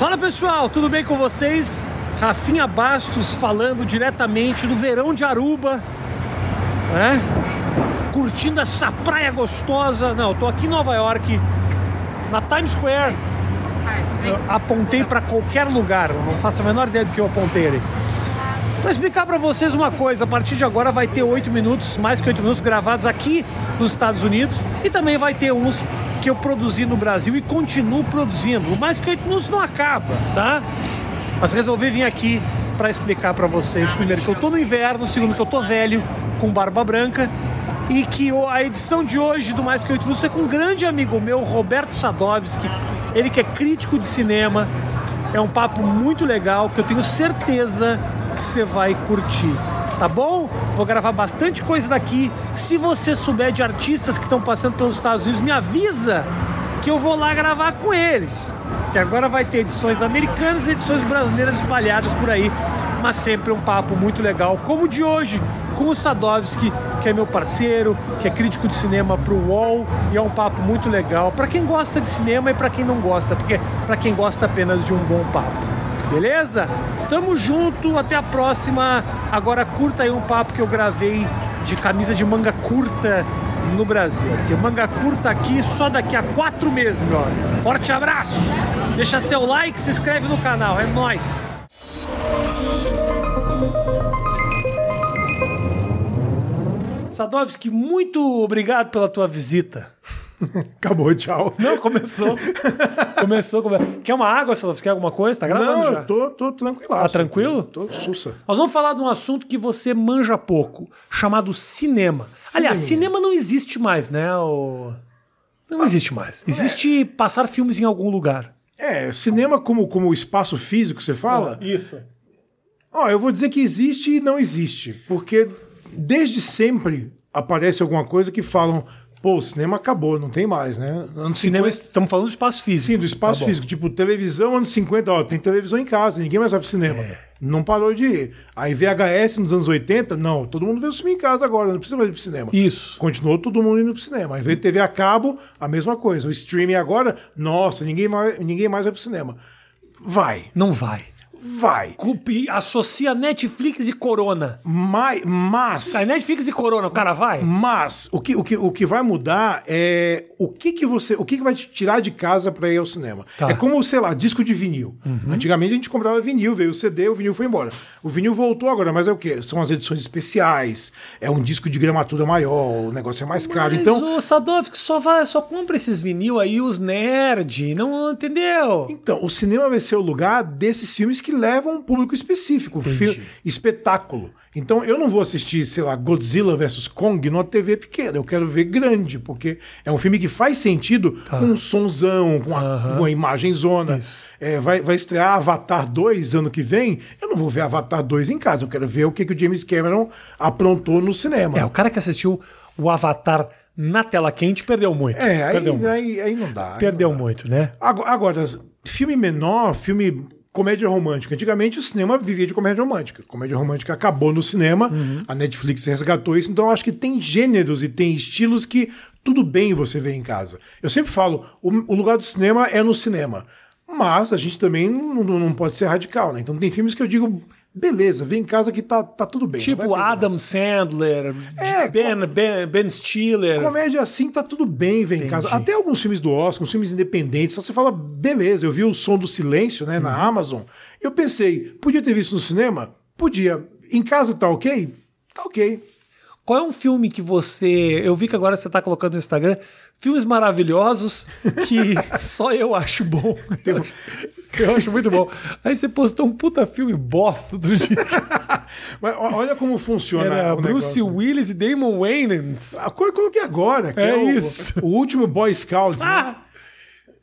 Fala pessoal, tudo bem com vocês? Rafinha Bastos falando diretamente do verão de Aruba, né? Curtindo essa praia gostosa. Não, eu tô aqui em Nova York, na Times Square. Eu apontei para qualquer lugar, não faço a menor ideia do que eu apontei ali. Para explicar para vocês uma coisa, a partir de agora vai ter oito minutos, mais que oito minutos gravados aqui nos Estados Unidos e também vai ter uns que eu produzi no Brasil e continuo produzindo. O mais que oito minutos não acaba, tá? Mas resolvi vir aqui para explicar para vocês, primeiro que eu tô no inverno, segundo que eu tô velho, com barba branca e que a edição de hoje do Mais Que Oito Minutos é com um grande amigo meu, Roberto Sadovski, ele que é crítico de cinema. É um papo muito legal que eu tenho certeza que você vai curtir. Tá bom? Vou gravar bastante coisa daqui. Se você souber de artistas que estão passando pelos Estados Unidos, me avisa que eu vou lá gravar com eles. Que agora vai ter edições americanas e edições brasileiras espalhadas por aí, mas sempre um papo muito legal, como o de hoje, com o Sadovski, que é meu parceiro, que é crítico de cinema pro UOL, e é um papo muito legal para quem gosta de cinema e para quem não gosta, porque para quem gosta apenas de um bom papo. Beleza? Tamo junto, até a próxima. Agora curta aí um papo que eu gravei de camisa de manga curta no Brasil. Porque manga curta aqui só daqui a quatro meses, meu amigo. Forte abraço! Deixa seu like, se inscreve no canal, é nóis! Sadovski, muito obrigado pela tua visita. Acabou, tchau. Não, começou. começou. Quer uma água, Sadovski? Quer alguma coisa? Tá gravando Não, já? eu tô, tô tranquilo. Tá tranquilo? Tô, sussa. Nós vamos falar de um assunto que você manja pouco, chamado cinema. Aliás, cinema não existe mais, né? O... Não existe mais. Existe passar filmes em algum lugar. É, cinema como, como espaço físico, você fala? Isso. Ó, eu vou dizer que existe e não existe. Porque desde sempre aparece alguma coisa que falam, pô, o cinema acabou, não tem mais, né? Anos Cinema, 50 estamos falando do espaço físico. Sim, do espaço Tá físico. Tipo, televisão, anos 50, ó, tem televisão em casa, ninguém mais vai pro cinema. É. Não parou de ir. Aí VHS nos anos 80, não, todo mundo vê o filme em casa agora, não precisa mais ir pro cinema. Isso. Continuou todo mundo indo pro cinema. Aí veio TV a cabo, a mesma coisa. O streaming agora, nossa, ninguém mais, ninguém mais vai pro cinema. Vai, Não vai. Vai. Culpe, associa Netflix e Corona. Mas, mas, Tá, Netflix e Corona, o cara vai? mas o que, o, que, o que vai mudar é o que, que você, o que, que vai te tirar de casa para ir ao cinema. Tá. É como, sei lá, disco de vinil. Antigamente a gente comprava vinil, veio o CD, o vinil foi embora. O vinil voltou agora, mas é o quê? São as edições especiais, é um disco de gramatura maior, o negócio é mais caro. Mas então, o Sadovski só, vai, só compra esses vinil aí, os nerd, não entendeu? Então, o cinema vai ser o lugar desses filmes que levam um público específico, fi- espetáculo. Então, eu não vou assistir, sei lá, Godzilla vs Kong numa TV pequena. Eu quero ver grande, porque é um filme que faz sentido com um sonzão, com uma, com uma imagem zona. É, vai, vai estrear Avatar 2 ano que vem. Eu não vou ver Avatar 2 em casa. Eu quero ver o que, que o James Cameron aprontou no cinema. É, o cara que assistiu o Avatar na tela quente perdeu muito. É, aí, perdeu muito. aí, aí não dá. aí Perdeu não dá. muito, né? Agora, filme menor, filme comédia romântica. Antigamente o cinema vivia de comédia romântica. Comédia romântica acabou no cinema, a Netflix resgatou isso, então eu acho que tem gêneros e tem estilos que tudo bem você ver em casa. Eu sempre falo, o, o lugar do cinema é no cinema. Mas a gente também não, não- não pode ser radical, né? Então tem filmes que eu digo, beleza, vem em casa que tá, tá tudo bem. Tipo. Adam Sandler, É, ben, ben, ben Stiller. Comédia assim tá tudo bem, vem em casa. Até alguns filmes do Oscar, uns filmes independentes, só você fala, beleza, eu vi o Som do Silêncio, né, Uhum. na Amazon. Eu pensei, podia ter visto no cinema? Podia. Em casa tá ok? Tá ok. Qual é um filme que você. Eu vi que agora você tá colocando no Instagram filmes maravilhosos que só eu acho bom. Eu, eu acho muito bom. Aí você postou um puta filme bosta do dia. Mas olha como funciona Era Bruce negócio. Willis e Damon Wayans. Eu coloquei agora, que É é, o, isso. o último Boy Scout. né?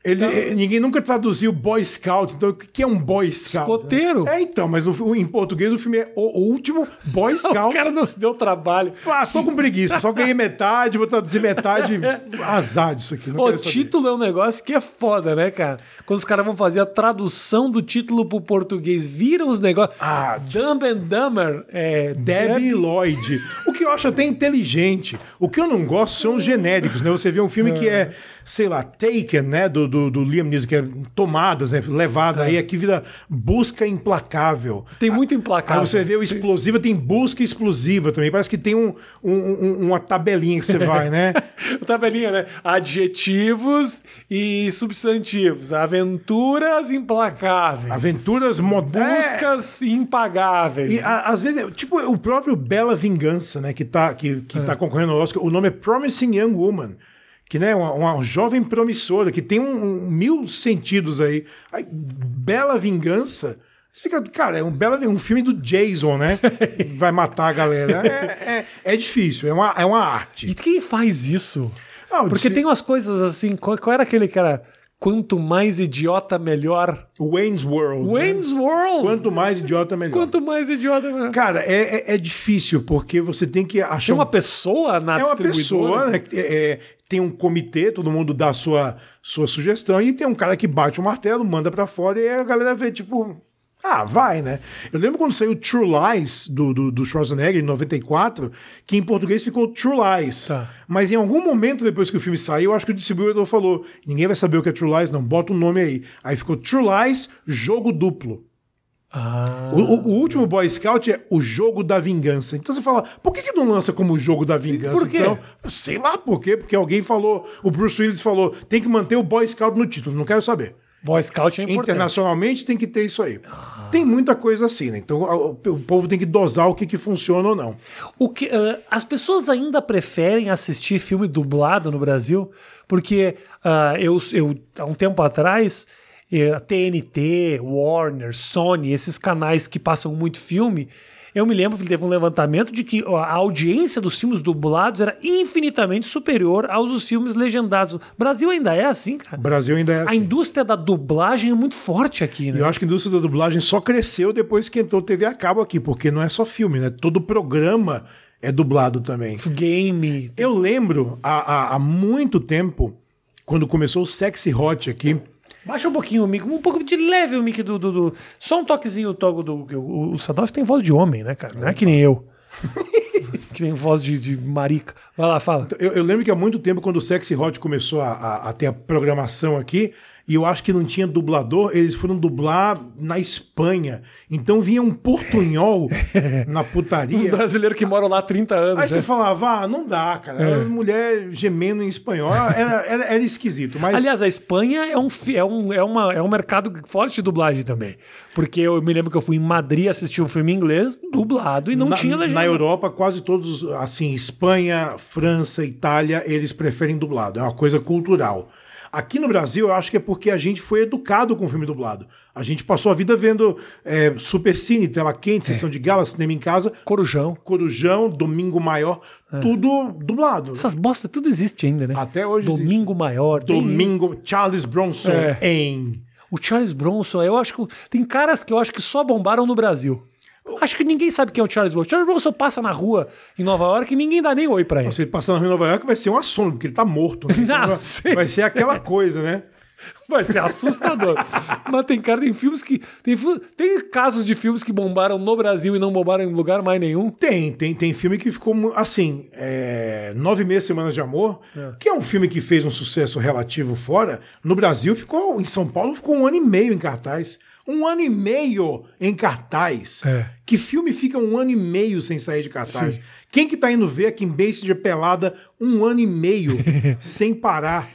Ele, eh, Ninguém nunca traduziu Boy Scout, então o que é um Boy Scout? Escoteiro. É, então, mas no- em português o filme é O Último Boy O Scout. cara não se deu trabalho. Ah, tô com preguiça, só ganhei metade, vou traduzir metade. Azar disso aqui. O título é um negócio que é foda, né, cara? Quando os caras vão fazer a tradução do título pro português, viram os negócios. Ah, Dumb and Dumber. É, Debbie Lloyd. O que eu acho até inteligente. O que eu não gosto são os genéricos, né? Você vê um filme que é, sei lá, Taken, né? Do, do, do Liam Neeson, que é tomadas, né? Levada, aí aqui vira busca implacável. Tem muito implacável. Aí você vê o explosiva, tem busca explosiva também. Parece que tem um, um- um- uma tabelinha que você vai, né? Tabelinha, né? Adjetivos e substantivos. Aventuras implacáveis. Aventuras modernas. Buscas impagáveis. E a- às vezes, tipo, o próprio Bela Vingança, né, que tá, que, que tá concorrendo ao Oscar, o nome é Promising Young Woman, que né, uma, uma jovem promissora, que tem um, um mil sentidos aí. aí. Bela Vingança. Você fica, cara, é um, bela, um filme do Jason, né? Vai matar a galera. É, é, é difícil, é uma, é uma arte. E quem faz isso? Ah, Porque se- tem umas coisas assim. Qual, qual era aquele cara? Quanto mais idiota, melhor. Wayne's World. né? Wayne's World! Quanto mais idiota, melhor. Quanto mais idiota, melhor. Cara, é, é, é difícil, porque você tem que achar Tem uma um pessoa na É uma pessoa, né, que, é, tem um comitê, todo mundo dá sua, sua sugestão, e tem um cara que bate o martelo, manda pra fora, e a galera vê, tipo, ah, vai, né? Eu lembro quando saiu True Lies, do, do, do Schwarzenegger, em 94, que em português ficou True Lies. Tá. Mas em algum momento depois que o filme saiu, eu acho que o distribuidor falou, ninguém vai saber o que é True Lies, não, bota um nome aí. Aí ficou True Lies, Jogo Duplo. Ah. O, o- o último Boy Scout é o jogo da vingança. Então você fala, por que, que não lança como o jogo da vingança? Por quê? Então, sei lá por quê, porque alguém falou, o Bruce Willis falou, tem que manter o Boy Scout no título, não quero saber. Boy Scout é importante. Internacionalmente tem que ter isso aí. Tem muita coisa assim, né? Então o, o povo tem que dosar o que, que funciona ou não. O que, ah, as pessoas ainda preferem assistir filme dublado no Brasil, porque ah, eu, eu, há um tempo atrás, eh, a TNT, Warner, Sony, esses canais que passam muito filme, eu me lembro que teve um levantamento de que a audiência dos filmes dublados era infinitamente superior aos dos filmes legendados. O Brasil ainda é assim, O cara. Brasil ainda é A assim. indústria da dublagem é muito forte aqui, né? eu acho que a indústria da dublagem só cresceu depois que entrou TV a cabo aqui, porque não é só filme, né? Todo programa é dublado também. Game. Eu lembro há, há, há muito tempo, quando começou o Sexy Hot aqui, Baixa um pouquinho o mic, um pouco de leve o mic do. do, do- só um toquezinho o togo do. O, o Sadoff tem voz de homem, né, cara? Não é que nem eu. que voz de, de marica. Vai lá, fala. Eu, eu lembro que há muito tempo, quando o Sexy Hot começou a, a- a ter a programação aqui, e eu acho que não tinha dublador, eles foram dublar na Espanha. Então vinha um portunhol na Os putaria. brasileiros que moram lá há 30 anos. Aí você né? falava, ah, não dá, cara. Era mulher gemendo em espanhol. Era, era, era esquisito. Mas Aliás, a Espanha é um, é, um, é, uma, é um mercado forte de dublagem também. Porque eu me lembro que eu fui em Madrid assistir um filme inglês dublado e não na, tinha legenda. na Europa, quase todos, assim, Espanha, França, Itália, eles preferem dublado. É uma coisa cultural. Aqui no Brasil, eu acho que é porque a gente foi educado com filme dublado. A gente passou a vida vendo é, Super Cine, Tela Quente, Sessão de Gala, Cinema em Casa, Corujão. Corujão, Domingo Maior, tudo dublado. Essas bosta tudo existe ainda, né? Até hoje Domingo Maior. tem- Domingo, Charles Bronson É. em... O Charles Bronson, eu acho que. Tem caras que eu acho que só bombaram no Brasil. Acho que ninguém sabe quem é o Charles Bronson. Charles Bronson passa na rua em Nova York e ninguém dá nem oi pra ele. Se ele passar na Rua Nova York, vai ser um assombro, porque ele tá morto. Né? Não, vai- sim. vai ser aquela coisa, né? Vai ser assustador. Mas tem cara, tem filmes que. Tem, tem casos de filmes que bombaram no Brasil e não bombaram em lugar mais nenhum. Tem, tem, tem filme que ficou assim, é, Nove Meses Semanas de Amor, É. que é um filme que fez um sucesso relativo fora. No Brasil ficou, em São Paulo ficou um ano e meio em cartaz. Um ano e meio em cartaz. É. Que filme fica um ano e meio sem sair de cartaz? Sim. Quem que tá indo ver a Kim Basinger pelada um ano e meio sem parar?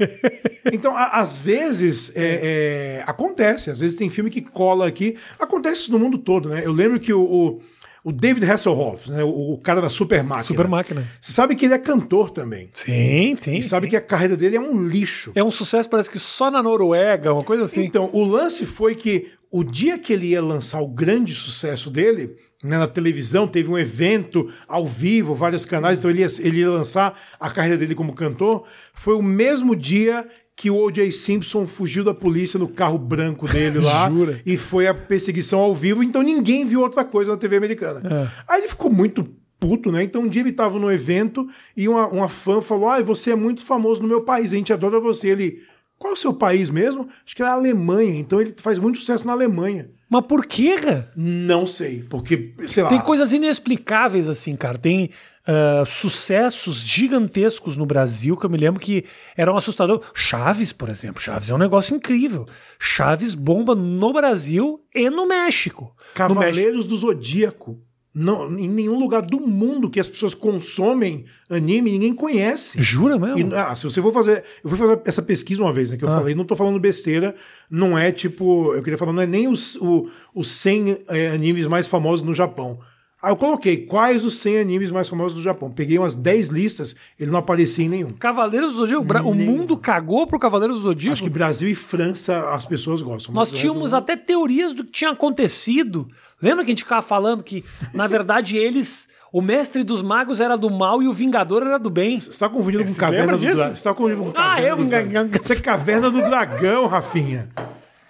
Então, a- às vezes, é, é, acontece. Às vezes tem filme que cola aqui. Acontece isso no mundo todo, né? Eu lembro que o, o, o David Hasselhoff, né, o, o cara da Super Máquina. Super máquina. Você sabe que ele é cantor também. Sim, tem. E sabe que a carreira dele é um lixo. É um sucesso, parece que só na Noruega, uma coisa assim. Então, o lance foi que o dia que ele ia lançar o grande sucesso dele, né, na televisão, teve um evento ao vivo, vários canais, então ele ia, ele ia lançar a carreira dele como cantor, foi o mesmo dia que o O.J. Simpson fugiu da polícia no carro branco dele lá e foi a perseguição ao vivo, então ninguém viu outra coisa na TV americana. É. Aí ele ficou muito puto, né? Então um dia ele estava no evento e uma, uma fã falou: Ah, você é muito famoso no meu país, a gente adora você. Ele, qual é o seu país mesmo? Acho que é a Alemanha, então ele faz muito sucesso na Alemanha. Mas por quê, cara? Não sei, porque, sei lá. Tem coisas inexplicáveis assim, cara. Tem. ah, sucessos gigantescos no Brasil, que eu me lembro que eram assustadores. Chaves, por exemplo. Chaves é um negócio incrível. Chaves bomba no Brasil e no México. No México. Cavaleiros do Zodíaco. Não, em nenhum lugar do mundo que as pessoas consomem anime, ninguém conhece. Jura mesmo? E, ah, se você for fazer. Eu fui fazer essa pesquisa uma vez, né? Que eu Ah. falei, não tô falando besteira, não é tipo. Eu queria falar, não é nem os, o, os 100 é, animes mais famosos no Japão. Aí eu coloquei quais os 100 animes mais famosos do Japão. Peguei umas 10 listas, ele não aparecia em nenhum. Cavaleiros do Zodíaco. Bra- O mundo cagou pro Cavaleiros do Zodíaco. Acho que Brasil e França as pessoas gostam. Nós tínhamos até teorias do que tinha acontecido. Lembra que a gente ficava falando que, na verdade, eles. O mestre dos magos era do mal e o vingador era do bem. Você tá confundindo com Caverna do? Dragão. Você tá confundindo com Ah, eu- do Dragão. Isso é Caverna do Dragão, Rafinha.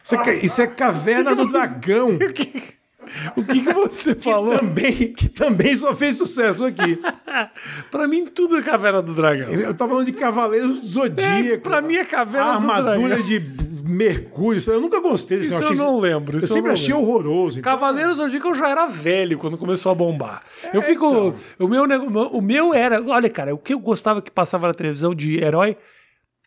Isso é, isso é Caverna do Dragão. O que, que você falou? Também, que também só fez sucesso aqui. pra mim, tudo é caverna do dragão. Eu tava falando de Cavaleiros do Zodíaco. É, pra mim é Caverna do armadura Dragão. de Mercúrio. Eu nunca gostei desse Isso eu achei- não lembro, Eu eu sempre achei lembro. horroroso. então- Cavaleiros do Zodíaco eu já era velho quando começou a bombar. eu fico. então. O, meu, o meu era. Olha, cara, o que eu gostava que passava na televisão de herói.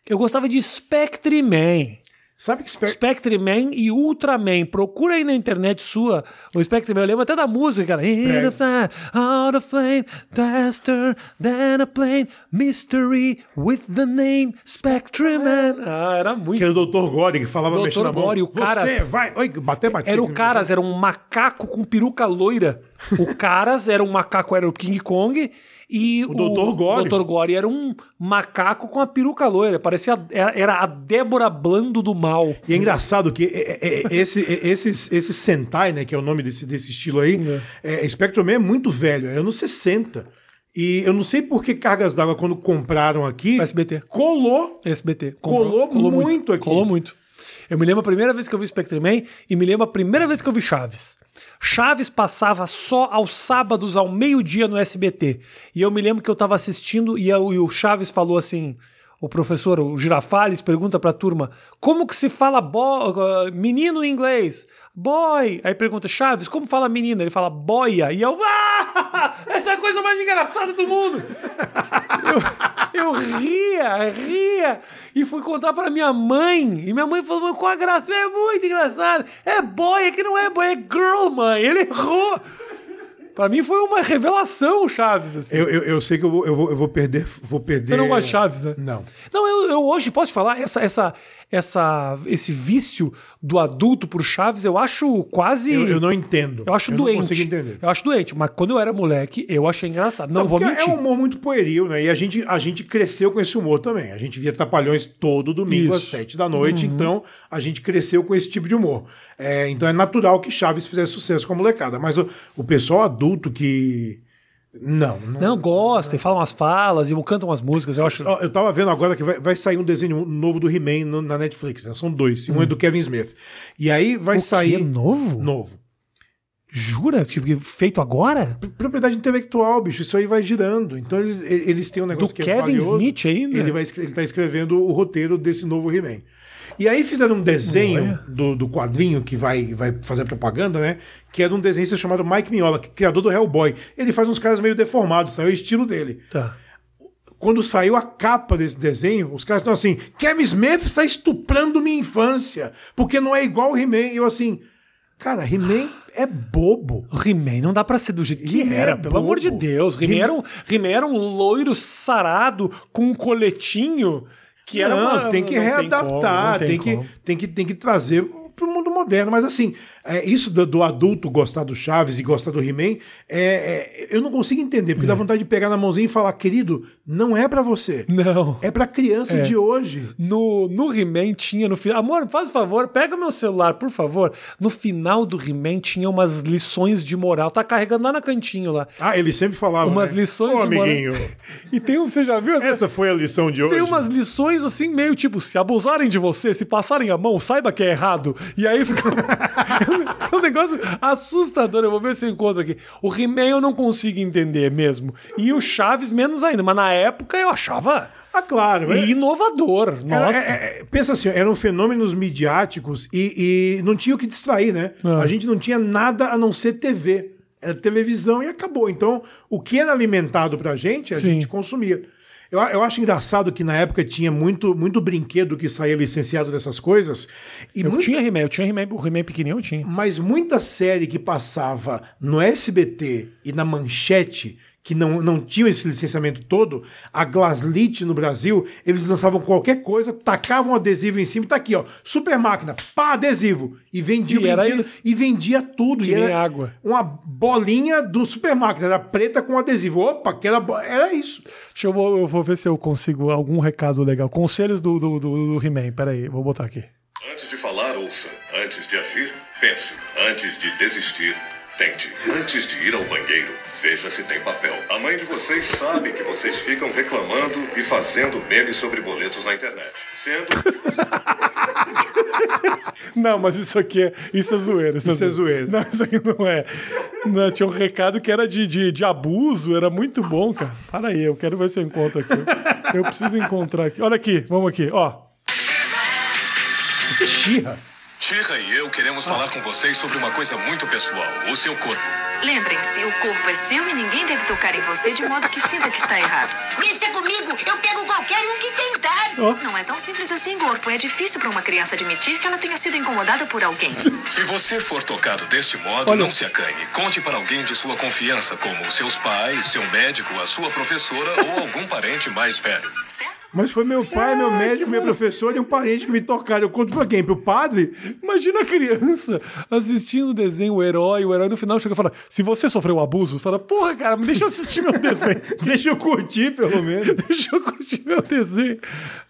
Eu gostava de Spectre Man. Sabe que Spectre... Spectre Man e Ultraman. Procura aí na internet sua o Spectre Man. Eu lembro até da música, cara. In a fire, out of flame, faster than a plane, mystery with the name Spectre Man. Ah, era muito. Que era o Dr. Gore que falava Dr. mexendo a mão. O Caras- Você vai... Oi, bater, bater. Era o Caras, era um macaco com peruca loira. O Caras era um macaco, era o King Kong. E o, Dr. Gore. Dr. Gore era um macaco com a peruca loira. Parecia. Era a Débora Blando do mal. E é engraçado que é, é, é, esse, é, esses, esse Sentai, né, que é o nome desse, desse estilo aí, é. Spectrum Man é muito velho, é anos 60. E eu não sei por que Cargas d'Água, quando compraram aqui, SBT. colou. SBT. Colou muito aqui. Colou muito. Eu me lembro a primeira vez que eu vi Spectre Man e me lembro a primeira vez que eu vi Chaves. Chaves passava só aos sábados ao meio-dia no SBT. E eu me lembro que eu tava assistindo e, eu- e o Chaves falou assim: o professor, o Girafales, pergunta pra turma: como que se fala uh, menino em inglês? Boy. Aí pergunta, Chaves, como fala menina? Ele fala boia. E eu, ah, essa é a coisa mais engraçada do mundo. Eu, eu ria, ria. E fui contar pra minha mãe. E minha mãe falou, qual a graça? É muito engraçado. É boy, é que não é boy, é girl, mãe. Ele errou. Pra mim foi uma revelação Chaves, assim. Eu, eu, eu sei que eu vou, eu vou, eu vou perder. Vou perder... Você não gosta de Chaves, né? Não. Não, eu, eu hoje posso te falar, essa, essa, essa, esse vício do adulto por Chaves, eu acho quase. Eu, eu não entendo. Eu acho eu doente. Não consigo entender. Eu acho doente, mas quando eu era moleque, eu achei engraçado. Não, vou porque mentir. É um humor muito pueril, né? E a gente, a gente cresceu com esse humor também. A gente via Trapalhões todo domingo às Isso. Uhum. sete da noite, então a gente cresceu com esse tipo de humor. É, então é natural que Chaves fizesse sucesso com a molecada. Mas o, o pessoal adulto que. Não, não. Não, gosta, e fala umas falas, e cantam umas músicas, eu acho. Eu tava vendo agora que vai, vai sair um desenho novo do He-Man na Netflix. né? São dois. Um é do Kevin Smith. E aí vai Hum. O sair. Novo? Novo. Jura? Que- que Feito agora? Propriedade intelectual, bicho. Isso aí vai girando. Então eles, eles têm um negócio Do que é Kevin valioso. Smith ainda? Ele, vai, ele tá escrevendo o roteiro desse novo He-Man. E aí fizeram um desenho Olha. do, do quadrinho que vai, vai fazer propaganda, né? Que é de um desenhista chamado Mike Mignola, é criador do Hellboy. Ele faz uns caras meio deformados? É o estilo dele. Tá. Quando saiu a capa desse desenho, os caras estão assim: Kevin Smith está estuprando minha infância, porque não é igual o He-Man. E eu assim, cara, He-Man é bobo. He-Man não dá pra ser do jeito que era, é pelo amor de. Deus. He-Man era, um, He-Man era um loiro sarado com um coletinho que era não, uma- tem que não readaptar, não tem, que, tem, que, tem que trazer para o mundo moderno. Mas assim, é, isso do, do adulto gostar do Chaves e gostar do He-Man, é, é, eu não consigo entender, porque dá vontade de pegar na mãozinha e falar, querido, não é para você. Não. É pra criança É. de hoje. No, no He-Man tinha no final. Amor, faz o favor, pega meu celular, por favor. No final do He-Man tinha umas lições de moral. Tá carregando lá na cantinho lá. Ah, ele sempre falava. Umas né? lições Ô, de moral. amiguinho, E tem um, você já viu? essa- essa foi a lição de hoje. Tem umas lições assim, meio tipo, se abusarem de você, se passarem a mão, saiba que é errado. E aí fica. é um negócio assustador. Eu vou ver se eu encontro aqui. O He-Man eu não consigo entender mesmo. E o Chaves menos ainda. Mas na época eu achava Ah, claro. é- inovador. Nossa. é- é- pensa assim, eram fenômenos midiáticos e, e não tinha o que distrair, né? Ah. A gente não tinha nada a não ser TV. Era televisão e acabou. Então, o que era alimentado pra gente, a Sim. gente consumia. Eu, eu acho engraçado que na época tinha muito, muito brinquedo que saía licenciado dessas coisas. E Eu muita- tinha He-Man, eu tinha He-Man, o He-Man pequenininho eu tinha. mas muita série que passava no SBT e na Manchete, que não, não tinham esse licenciamento todo, a Glaslit no Brasil, eles lançavam qualquer coisa, tacavam adesivo em cima e tá aqui, ó, super máquina, pá, adesivo. E vendia o E isso. E vendia tudo. Que e nem era água. Uma bolinha do super máquina, era preta com adesivo. Opa, que era, era isso. Deixa eu, eu vou ver se eu consigo algum recado legal. Conselhos do, do, do, do He-Man, peraí, vou botar aqui. Antes de falar, ouça. Antes de agir, pense. Antes de desistir, tente. Antes de ir ao banheiro, veja se tem papel. A mãe de vocês sabe que vocês ficam reclamando e fazendo memes sobre boletos na internet. Sendo Não, mas isso aqui é, isso é zoeira. Isso é zoeira. Não, isso aqui não é. Não, tinha um recado que era de, de, de abuso, era muito bom, cara. Para aí, eu quero ver se eu encontro aqui. Eu preciso encontrar aqui. Olha aqui, vamos aqui, ó. Isso é xirra. Tira e eu queremos falar com vocês sobre uma coisa muito pessoal: o seu corpo. Lembrem-se, o corpo é seu e ninguém deve tocar em você de modo que sinta que está errado. Deixa comigo, eu pego qualquer um que tentar. Não é tão simples assim, corpo. É difícil para uma criança admitir que ela tenha sido incomodada por alguém. Se você for tocado deste modo, Olha. não se acanhe. Conte para alguém de sua confiança, como seus pais, seu médico, a sua professora ou algum parente mais velho. Certo? Mas foi meu pai, meu médico, meu professor e um parente que me tocaram. Eu conto pra quem? Pro padre? Imagina a criança assistindo o desenho, o herói, o herói no final chega e fala: se você sofreu abuso, fala, porra, cara, deixa eu assistir meu desenho. Deixa eu curtir, pelo menos. Deixa eu curtir meu desenho.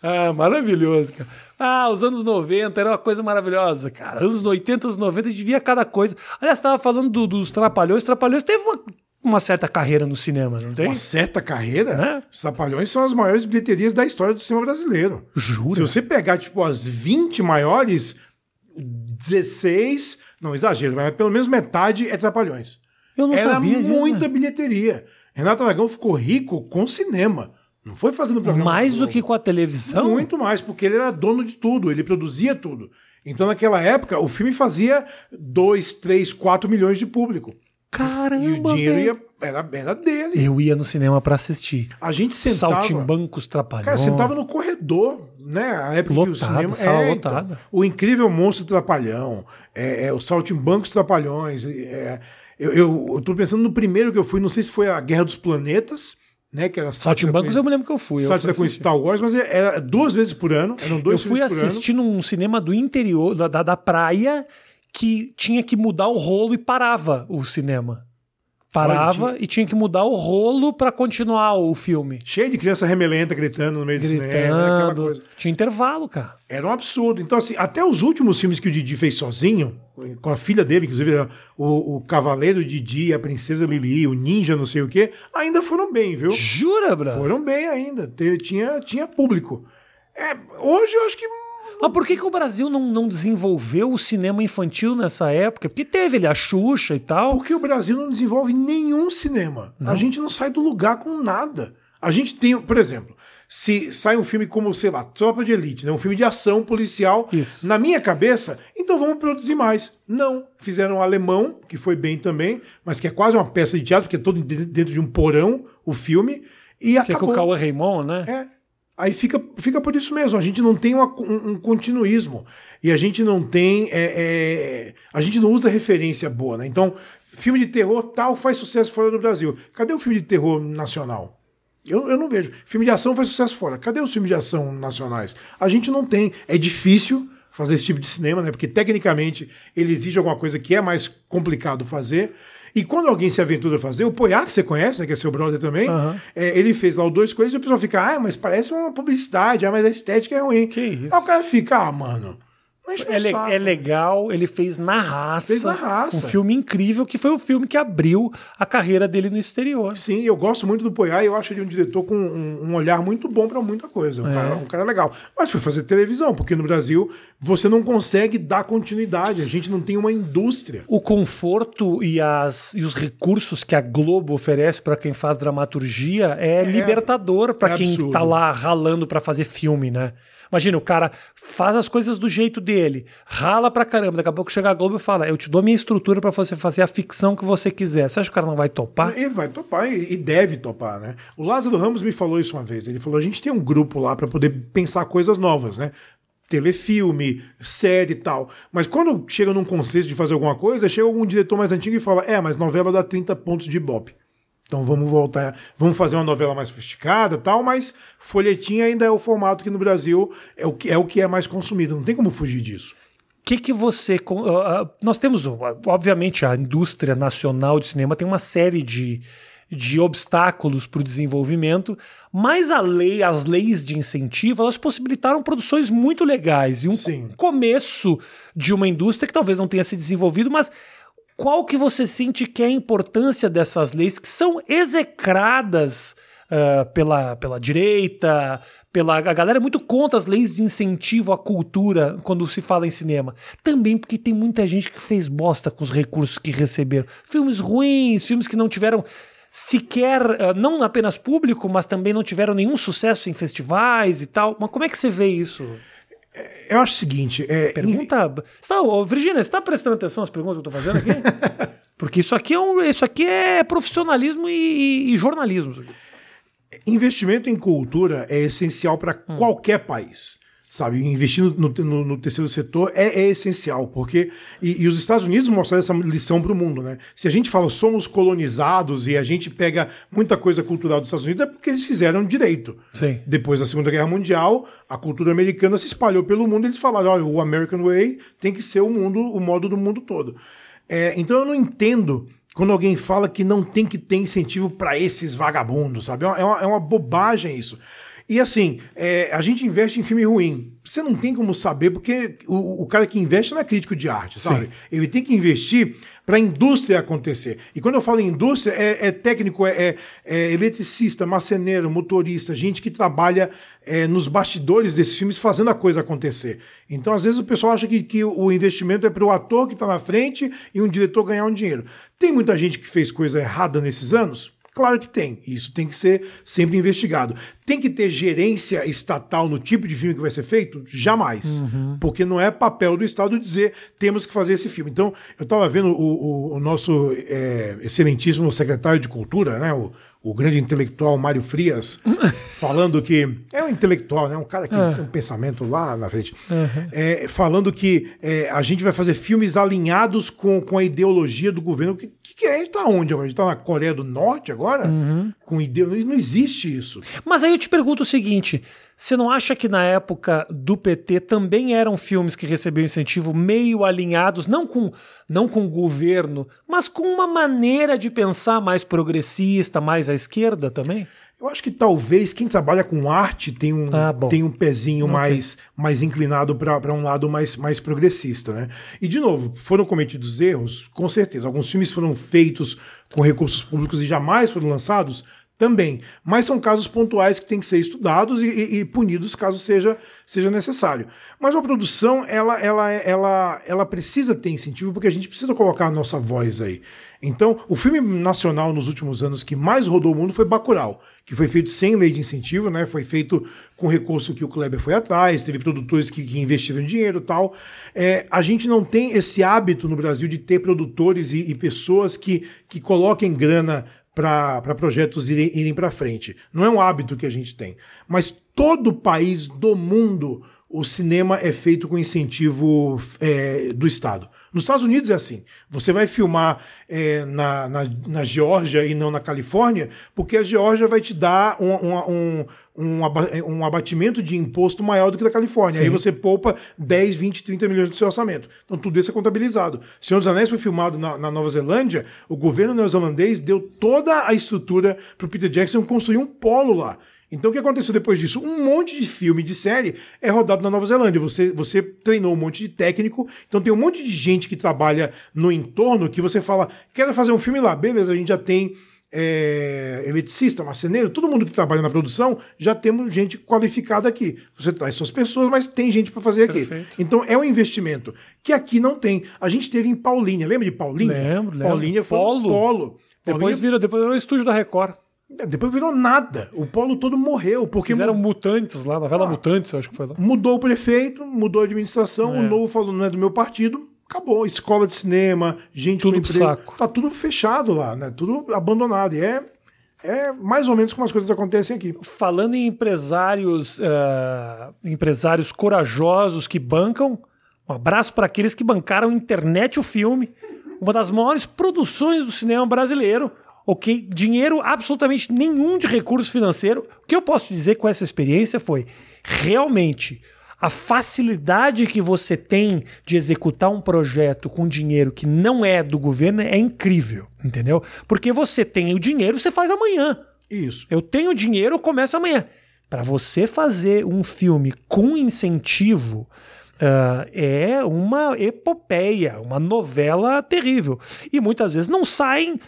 Ah, maravilhoso, cara. Ah, os anos 90 era uma coisa maravilhosa, cara. Anos 80, anos 90, a gente via cada coisa. Aliás, você tava falando do- dos Trapalhões. Trapalhões teve uma, uma certa carreira no cinema, não tem? Uma certa carreira, É. os Trapalhões são as maiores bilheterias da história do cinema brasileiro. Jura? Se você pegar, tipo, as 20 maiores, 16, não exagero, mas pelo menos metade é Trapalhões. Eu não Era sabia disso, muita né? bilheteria. Renato Aragão ficou rico com cinema. Não foi fazendo programa. Mais do que com a televisão? Muito mais, porque ele era dono de tudo, ele produzia tudo. Então, naquela época, o filme fazia 2, 3, 4 milhões de público. Caramba, E o dinheiro ia, era, era dele. Eu ia no cinema pra assistir. A gente sentava. Saltimbancos Trapalhões. Cara, sentava no corredor, né? A época que o cinema. sala é, lotada. então, o incrível monstro Trapalhão, é, é, o Saltimbancos Trapalhões. é, eu, eu, eu tô pensando no primeiro que eu fui, não sei se foi a Guerra dos Planetas, né? Que era sátira com- eu me lembro que eu fui. Eu Sátira fui com. Star Wars, mas era duas vezes por ano. Eram Eu dois fui por ano. assistir num cinema do interior, da, da, da praia, que tinha que mudar o rolo e parava o cinema. Parava Olha, e tinha que mudar o rolo pra continuar o filme. Cheio de criança remelenta gritando no meio do cinema, aquela Gritando. coisa. Tinha intervalo, cara. Era um absurdo. Então, assim, até os últimos filmes que o Didi fez sozinho, com a filha dele, inclusive o, o Cavaleiro Didi, a Princesa Lili, o Ninja, não sei o quê, ainda foram bem, viu? Jura, Bra? Foram bem ainda. Tinha, tinha público. É, hoje eu acho que. Mas por que, que o Brasil não, não desenvolveu o cinema infantil nessa época? Porque teve ele a Xuxa e tal. Porque o Brasil não desenvolve nenhum cinema. A gente não sai do lugar com nada. A gente tem, por exemplo, se sai um filme como, sei lá, Tropa de Elite, né? um filme de ação policial, Isso. na minha cabeça, então vamos produzir mais. Não. Fizeram o Alemão, que foi bem também, mas que é quase uma peça de teatro, porque é todo de- dentro de um porão o filme, e Que é com acabou. o Cauã Raymond, né? É. Aí fica, fica por isso mesmo. A gente não tem uma- um, um continuismo. E a gente não tem. é, é, a gente não usa referência boa, né? Então, filme de terror tal faz sucesso fora do Brasil. Cadê o filme de terror nacional? Eu, eu não vejo. Filme de ação faz sucesso fora. Cadê os filmes de ação nacionais? A gente não tem. É difícil fazer esse tipo de cinema, né? Porque tecnicamente ele exige alguma coisa que é mais complicado fazer. E quando alguém se aventura a fazer, o Poiá, que você conhece, né, que é seu brother também, Aham. é, ele fez lá o dois coisas e o pessoal fica, ah, mas parece uma publicidade, ah, mas a estética é ruim. Que isso. Aí o cara fica, ah, mano, É, le- saco. é legal, ele fez na raça. Fez na raça. Um filme incrível, que foi o filme que abriu a carreira dele no exterior. Sim, eu gosto muito do Poiá e eu acho ele um diretor com um, um olhar muito bom pra muita coisa. Um, É. cara, um cara legal. Mas foi fazer televisão, porque no Brasil você não consegue dar continuidade, a gente não tem uma indústria. O conforto e, as, e os recursos que a Globo oferece para quem faz dramaturgia é, libertador para é quem absurdo. tá lá ralando para fazer filme, né? Imagina, o cara faz as coisas do jeito dele, rala pra caramba, daqui a pouco chega a Globo e fala: Eu te dou minha estrutura pra você fazer a ficção que você quiser. Você acha que o cara não vai topar? Ele vai topar e deve topar, né? O Lázaro Ramos me falou isso uma vez. Ele falou: a gente tem um grupo lá pra poder pensar coisas novas, né? Telefilme, série e tal. Mas quando chega num conceito de fazer alguma coisa, chega algum diretor mais antigo e fala: É, mas novela dá 30 pontos de Ibope. Então vamos voltar, vamos fazer uma novela mais sofisticada e tal, mas folhetim ainda é o formato que no Brasil é o que é, o que é mais consumido. Não tem como fugir disso. O que, que você. ah, ah, nós temos, uh, obviamente, a indústria nacional de cinema tem uma série de, de obstáculos para o desenvolvimento, mas a lei, as leis de incentivo, elas possibilitaram produções muito legais e um Sim. começo de uma indústria que talvez não tenha se desenvolvido, mas qual que você sente que é a importância dessas leis que são execradas ah, pela, pela direita, pela a galera é muito contra as leis de incentivo à cultura quando se fala em cinema. Também porque tem muita gente que fez bosta com os recursos que receberam. Filmes ruins, filmes que não tiveram sequer, ah, não apenas público, mas também não tiveram nenhum sucesso em festivais e tal. Mas como é que você vê isso? Eu acho o seguinte, é, Pergunta. Você tá, ô, Virgínia, você está prestando atenção às perguntas que eu estou fazendo aqui? Porque isso aqui é, um, isso aqui é profissionalismo e, e- e jornalismo. investimento em cultura é essencial para Hum. qualquer país. Sabe, investir no, no- no terceiro setor é, é essencial, porque. E, e os Estados Unidos mostraram essa lição para o mundo, né? Se a gente fala somos colonizados e a gente pega muita coisa cultural dos Estados Unidos, é porque eles fizeram direito. Sim. Depois da Segunda Guerra Mundial, a cultura americana se espalhou pelo mundo e eles falaram: olha, o American Way tem que ser o mundo, o modo do mundo todo. É, então eu não entendo quando alguém fala que não tem que ter incentivo para esses vagabundos, sabe? É uma, é uma- é uma bobagem isso. E assim, é, a gente investe em filme ruim. Você não tem como saber, porque o, o cara que investe não é crítico de arte, sabe? Ele tem que investir para a indústria acontecer. E quando eu falo em indústria, é, é técnico, é, é- é eletricista, marceneiro, motorista, gente que trabalha é, nos bastidores desses filmes fazendo a coisa acontecer. Então, às vezes, o pessoal acha que, que o investimento é para o ator que está na frente e um diretor ganhar um dinheiro. Tem muita gente que fez coisa errada nesses anos? Claro que tem. Isso tem que ser sempre investigado. Tem que ter gerência estatal no tipo de filme que vai ser feito? Jamais. Porque não é papel do Estado dizer temos que fazer esse filme. Então, eu estava vendo o, o- o nosso é, excelentíssimo secretário de Cultura, né? O, o grande intelectual Mário Frias, falando que. É um intelectual, né? Um cara que tem um pensamento lá na frente. É, falando que é, a gente vai fazer filmes alinhados com, com a ideologia do governo. O que, que é? Ele tá onde agora? Ele tá na Coreia do Norte agora? Com ideologia? Não existe isso. Mas aí eu te pergunto o seguinte: você não acha que na época do PT também eram filmes que recebiam incentivo meio alinhados, não com, não com o governo, mas com uma maneira de pensar mais progressista, mais à esquerda também? Eu acho que talvez quem trabalha com arte tem um, Ah, tem um pezinho mais, mais inclinado para um lado mais, mais progressista. Né? E, de novo, foram cometidos erros? Com certeza. Alguns filmes foram feitos com recursos públicos e jamais foram lançados? Também. Mas são casos pontuais que têm que ser estudados e, e- e punidos caso seja, seja necessário. Mas uma produção, ela, ela, ela, ela precisa ter incentivo porque a gente precisa colocar a nossa voz aí. Então, o filme nacional nos últimos anos que mais rodou o mundo foi Bacurau, que foi feito sem lei de incentivo, né? Foi feito com recurso que o Kleber foi atrás, teve produtores que, que investiram dinheiro tal. É, a gente não tem esse hábito no Brasil de ter produtores e, e pessoas que, que coloquem grana para projetos irem, irem para frente. Não é um hábito que a gente tem. Mas todo país do mundo, o cinema é feito com incentivo é, do Estado. Nos Estados Unidos é assim. Você vai filmar é, na, na, na Geórgia e não na Califórnia, porque a Geórgia vai te dar um, um, um, um, aba- abatimento de imposto maior do que da Califórnia. Aí você poupa 10, 20, 30 milhões do seu orçamento. Então tudo isso é contabilizado. Senhor dos Anéis foi filmado na, na Nova Zelândia, o governo neozelandês deu toda a estrutura para o Peter Jackson construir um polo lá. Então o que aconteceu depois disso? Um monte de filme, de série é rodado na Nova Zelândia. Você, você treinou um monte de técnico, então tem um monte de gente que trabalha no entorno que você fala, quero fazer um filme lá, beleza, a gente já tem é, eletricista, marceneiro, todo mundo que trabalha na produção, já temos gente qualificada aqui. Você traz suas pessoas, mas tem gente para fazer aqui. Perfeito. Então é um investimento que aqui não tem. A gente teve em Paulínia, lembra de Paulínia? Lembro, lembro. Paulínia foi Polo. um polo. Depois Paulínia- virou, depois virou o estúdio da Record. É, Depois virou nada. O polo todo morreu, porque Fizeram mu- Mutantes lá, novela Mutantes, eu acho que foi lá. mudou o prefeito, mudou a administração, É. o novo falou, não é do meu partido, acabou. Escola de cinema, gente Tudo com emprego. saco. Tá tudo fechado lá, né? Tudo abandonado. E é, é mais ou menos como as coisas acontecem aqui. Falando em empresários, eh, empresários corajosos que bancam, um abraço para aqueles que bancaram Internet o Filme, uma das maiores produções do cinema brasileiro. Ok, dinheiro absolutamente nenhum de recurso financeiro. O que eu posso dizer com essa experiência foi realmente a facilidade que você tem de executar um projeto com dinheiro que não é do governo é incrível, entendeu? Porque você tem o dinheiro, você faz amanhã. Isso. Eu tenho dinheiro, eu começo amanhã. Para você fazer um filme com incentivo, ah, é uma epopeia, uma novela terrível. E muitas vezes não saem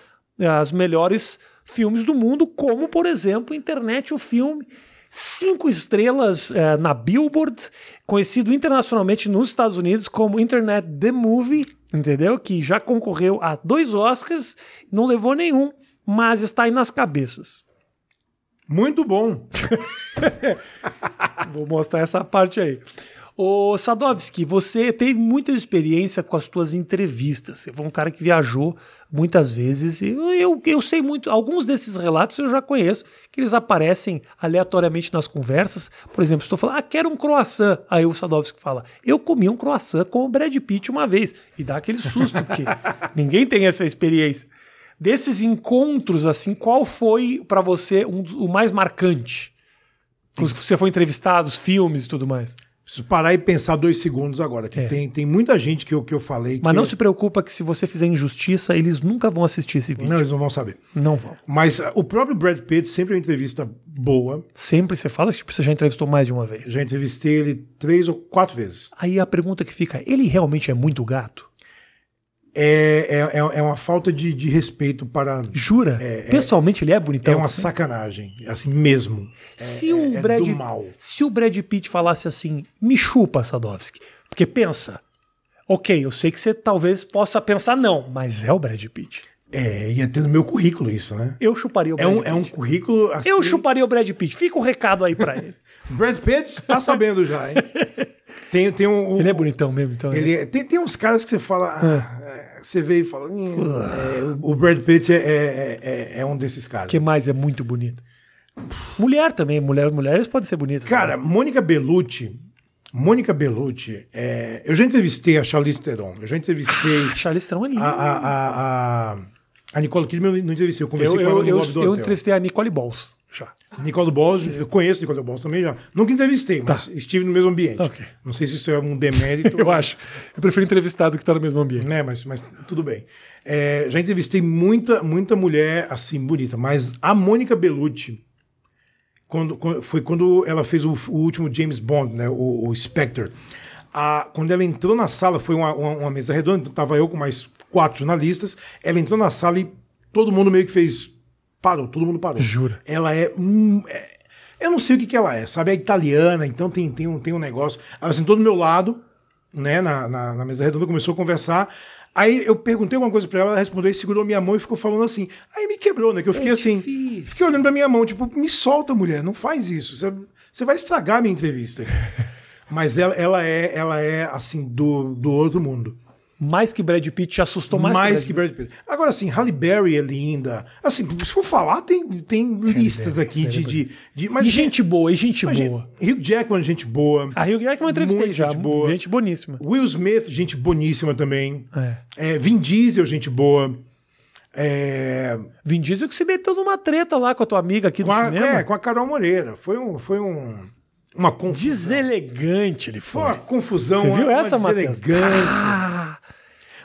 as melhores filmes do mundo, como, por exemplo, Internet, o filme. Cinco estrelas eh, na Billboard, conhecido internacionalmente nos Estados Unidos como Internet The Movie, entendeu? Que já concorreu a dois Oscars, não levou nenhum, mas está aí nas cabeças. Muito bom. Vou mostrar essa parte aí. Ô Sadovski, você teve muita experiência com as suas entrevistas. Você foi um cara que viajou muitas vezes. E eu, eu, sei muito, alguns desses relatos eu já conheço, que eles aparecem aleatoriamente nas conversas. Por exemplo, estou falando, ah, quero um croissant. Aí o Sadovski fala, eu comi um croissant com o Brad Pitt uma vez. E dá aquele susto, porque ninguém tem essa experiência. Desses encontros, assim, qual foi para você um dos- o mais marcante? Os que você foi entrevistado, os filmes e tudo mais. Preciso parar e pensar dois segundos agora. Que É. tem, tem muita gente que eu, que eu falei Mas não se preocupa que se você fizer injustiça, eles nunca vão assistir esse vídeo. Não, eles não vão saber. Não vão. Mas ah, o próprio Brad Pitt sempre é uma entrevista boa. Sempre você fala, tipo, você já entrevistou mais de uma vez. Já entrevistei ele três ou quatro vezes. Aí a pergunta que fica, ele realmente é muito gato? É, é, é- é uma falta de, de respeito para. Jura? Pessoalmente ele é bonitão? É uma sacanagem. Assim mesmo. se o é Brad do mal. Se o Brad Pitt falasse assim, me chupa, Sadovski. Porque pensa, ok, eu sei que você talvez possa pensar não, mas é o Brad Pitt. É, ia ter no meu currículo isso, né? Eu chuparia o É Brad um, Pitt. é um currículo assim. Eu chuparia o Brad Pitt. Fica o recado aí pra ele. Brad Pitt tá sabendo já, hein? Tem, tem um. um- Ele é bonitão mesmo, então. Ele né? é- tem, tem uns caras que você fala. ah, é, você vê e fala. "Ih, é, o- Brad Pitt é, é, é- é um desses caras. O que mais é muito bonito? Mulher também, mulher, mulheres podem ser bonitas. Cara, Mônica Bellucci. Mônica Bellucci. é, eu já entrevistei a Charlize Theron. Eu já entrevistei a Charlize Theron é linda. a, a, a, a, Nicole Kidman. Eu não entrevistei. Eu conversei eu, com ela eu, no eu, lobby do eu hotel. entrevistei a Nicole Balls já. Nicole Balls, eu conheço Nicole Balls também já. Nunca entrevistei, mas estive no mesmo ambiente. Tá. Ok. Não sei se isso é um demérito. Eu acho. Eu prefiro entrevistado que estar no mesmo ambiente. né? Mas, mas tudo bem. É, já entrevistei muita, muita mulher assim bonita, mas a Mônica Bellucci, quando, quando- foi quando ela fez o, o último James Bond, né? O, o Spectre. A, quando ela entrou na sala, foi uma, uma, uma mesa redonda, então tava eu com mais quatro jornalistas. Ela entrou na sala e todo mundo meio que fez. Parou, todo mundo parou. Jura? Ela é. hum, é- eu não sei o que, que ela é, sabe? É italiana, então tem, tem, um, tem um negócio. Ela sentou do meu lado, né, na, na, na mesa redonda, começou a conversar. Aí eu perguntei alguma coisa pra ela, ela respondeu e segurou minha mão e ficou falando assim. Aí me quebrou, né? Que eu fiquei assim. difícil. Fiquei olhando pra minha mão, tipo, me solta, mulher, não faz isso. Você, você vai estragar a minha entrevista. Mas ela, ela é, ela é assim, do, do outro mundo. Mais que Brad Pitt te assustou mais, Mais, que que Brad Brad Pitt. Agora, assim, Halle Berry é linda. Assim, se for falar, tem, tem listas aqui de, de, de. Mas E gente boa, e gente boa. Hugh Jackman, gente boa. A Rio Jackman eu entrevistei Muito já. gente boa. Gente boníssima. Will Smith, gente boníssima também. É. É, Vin Diesel, gente boa. É, Vin Diesel que se meteu numa treta lá com a tua amiga aqui do com, a, cinema. é, com a Carol Moreira. Foi, um, foi um, uma confusão. Deselegante ele Foi foi. uma confusão. Você viu uma essa, Matheus? deselegância. Ah,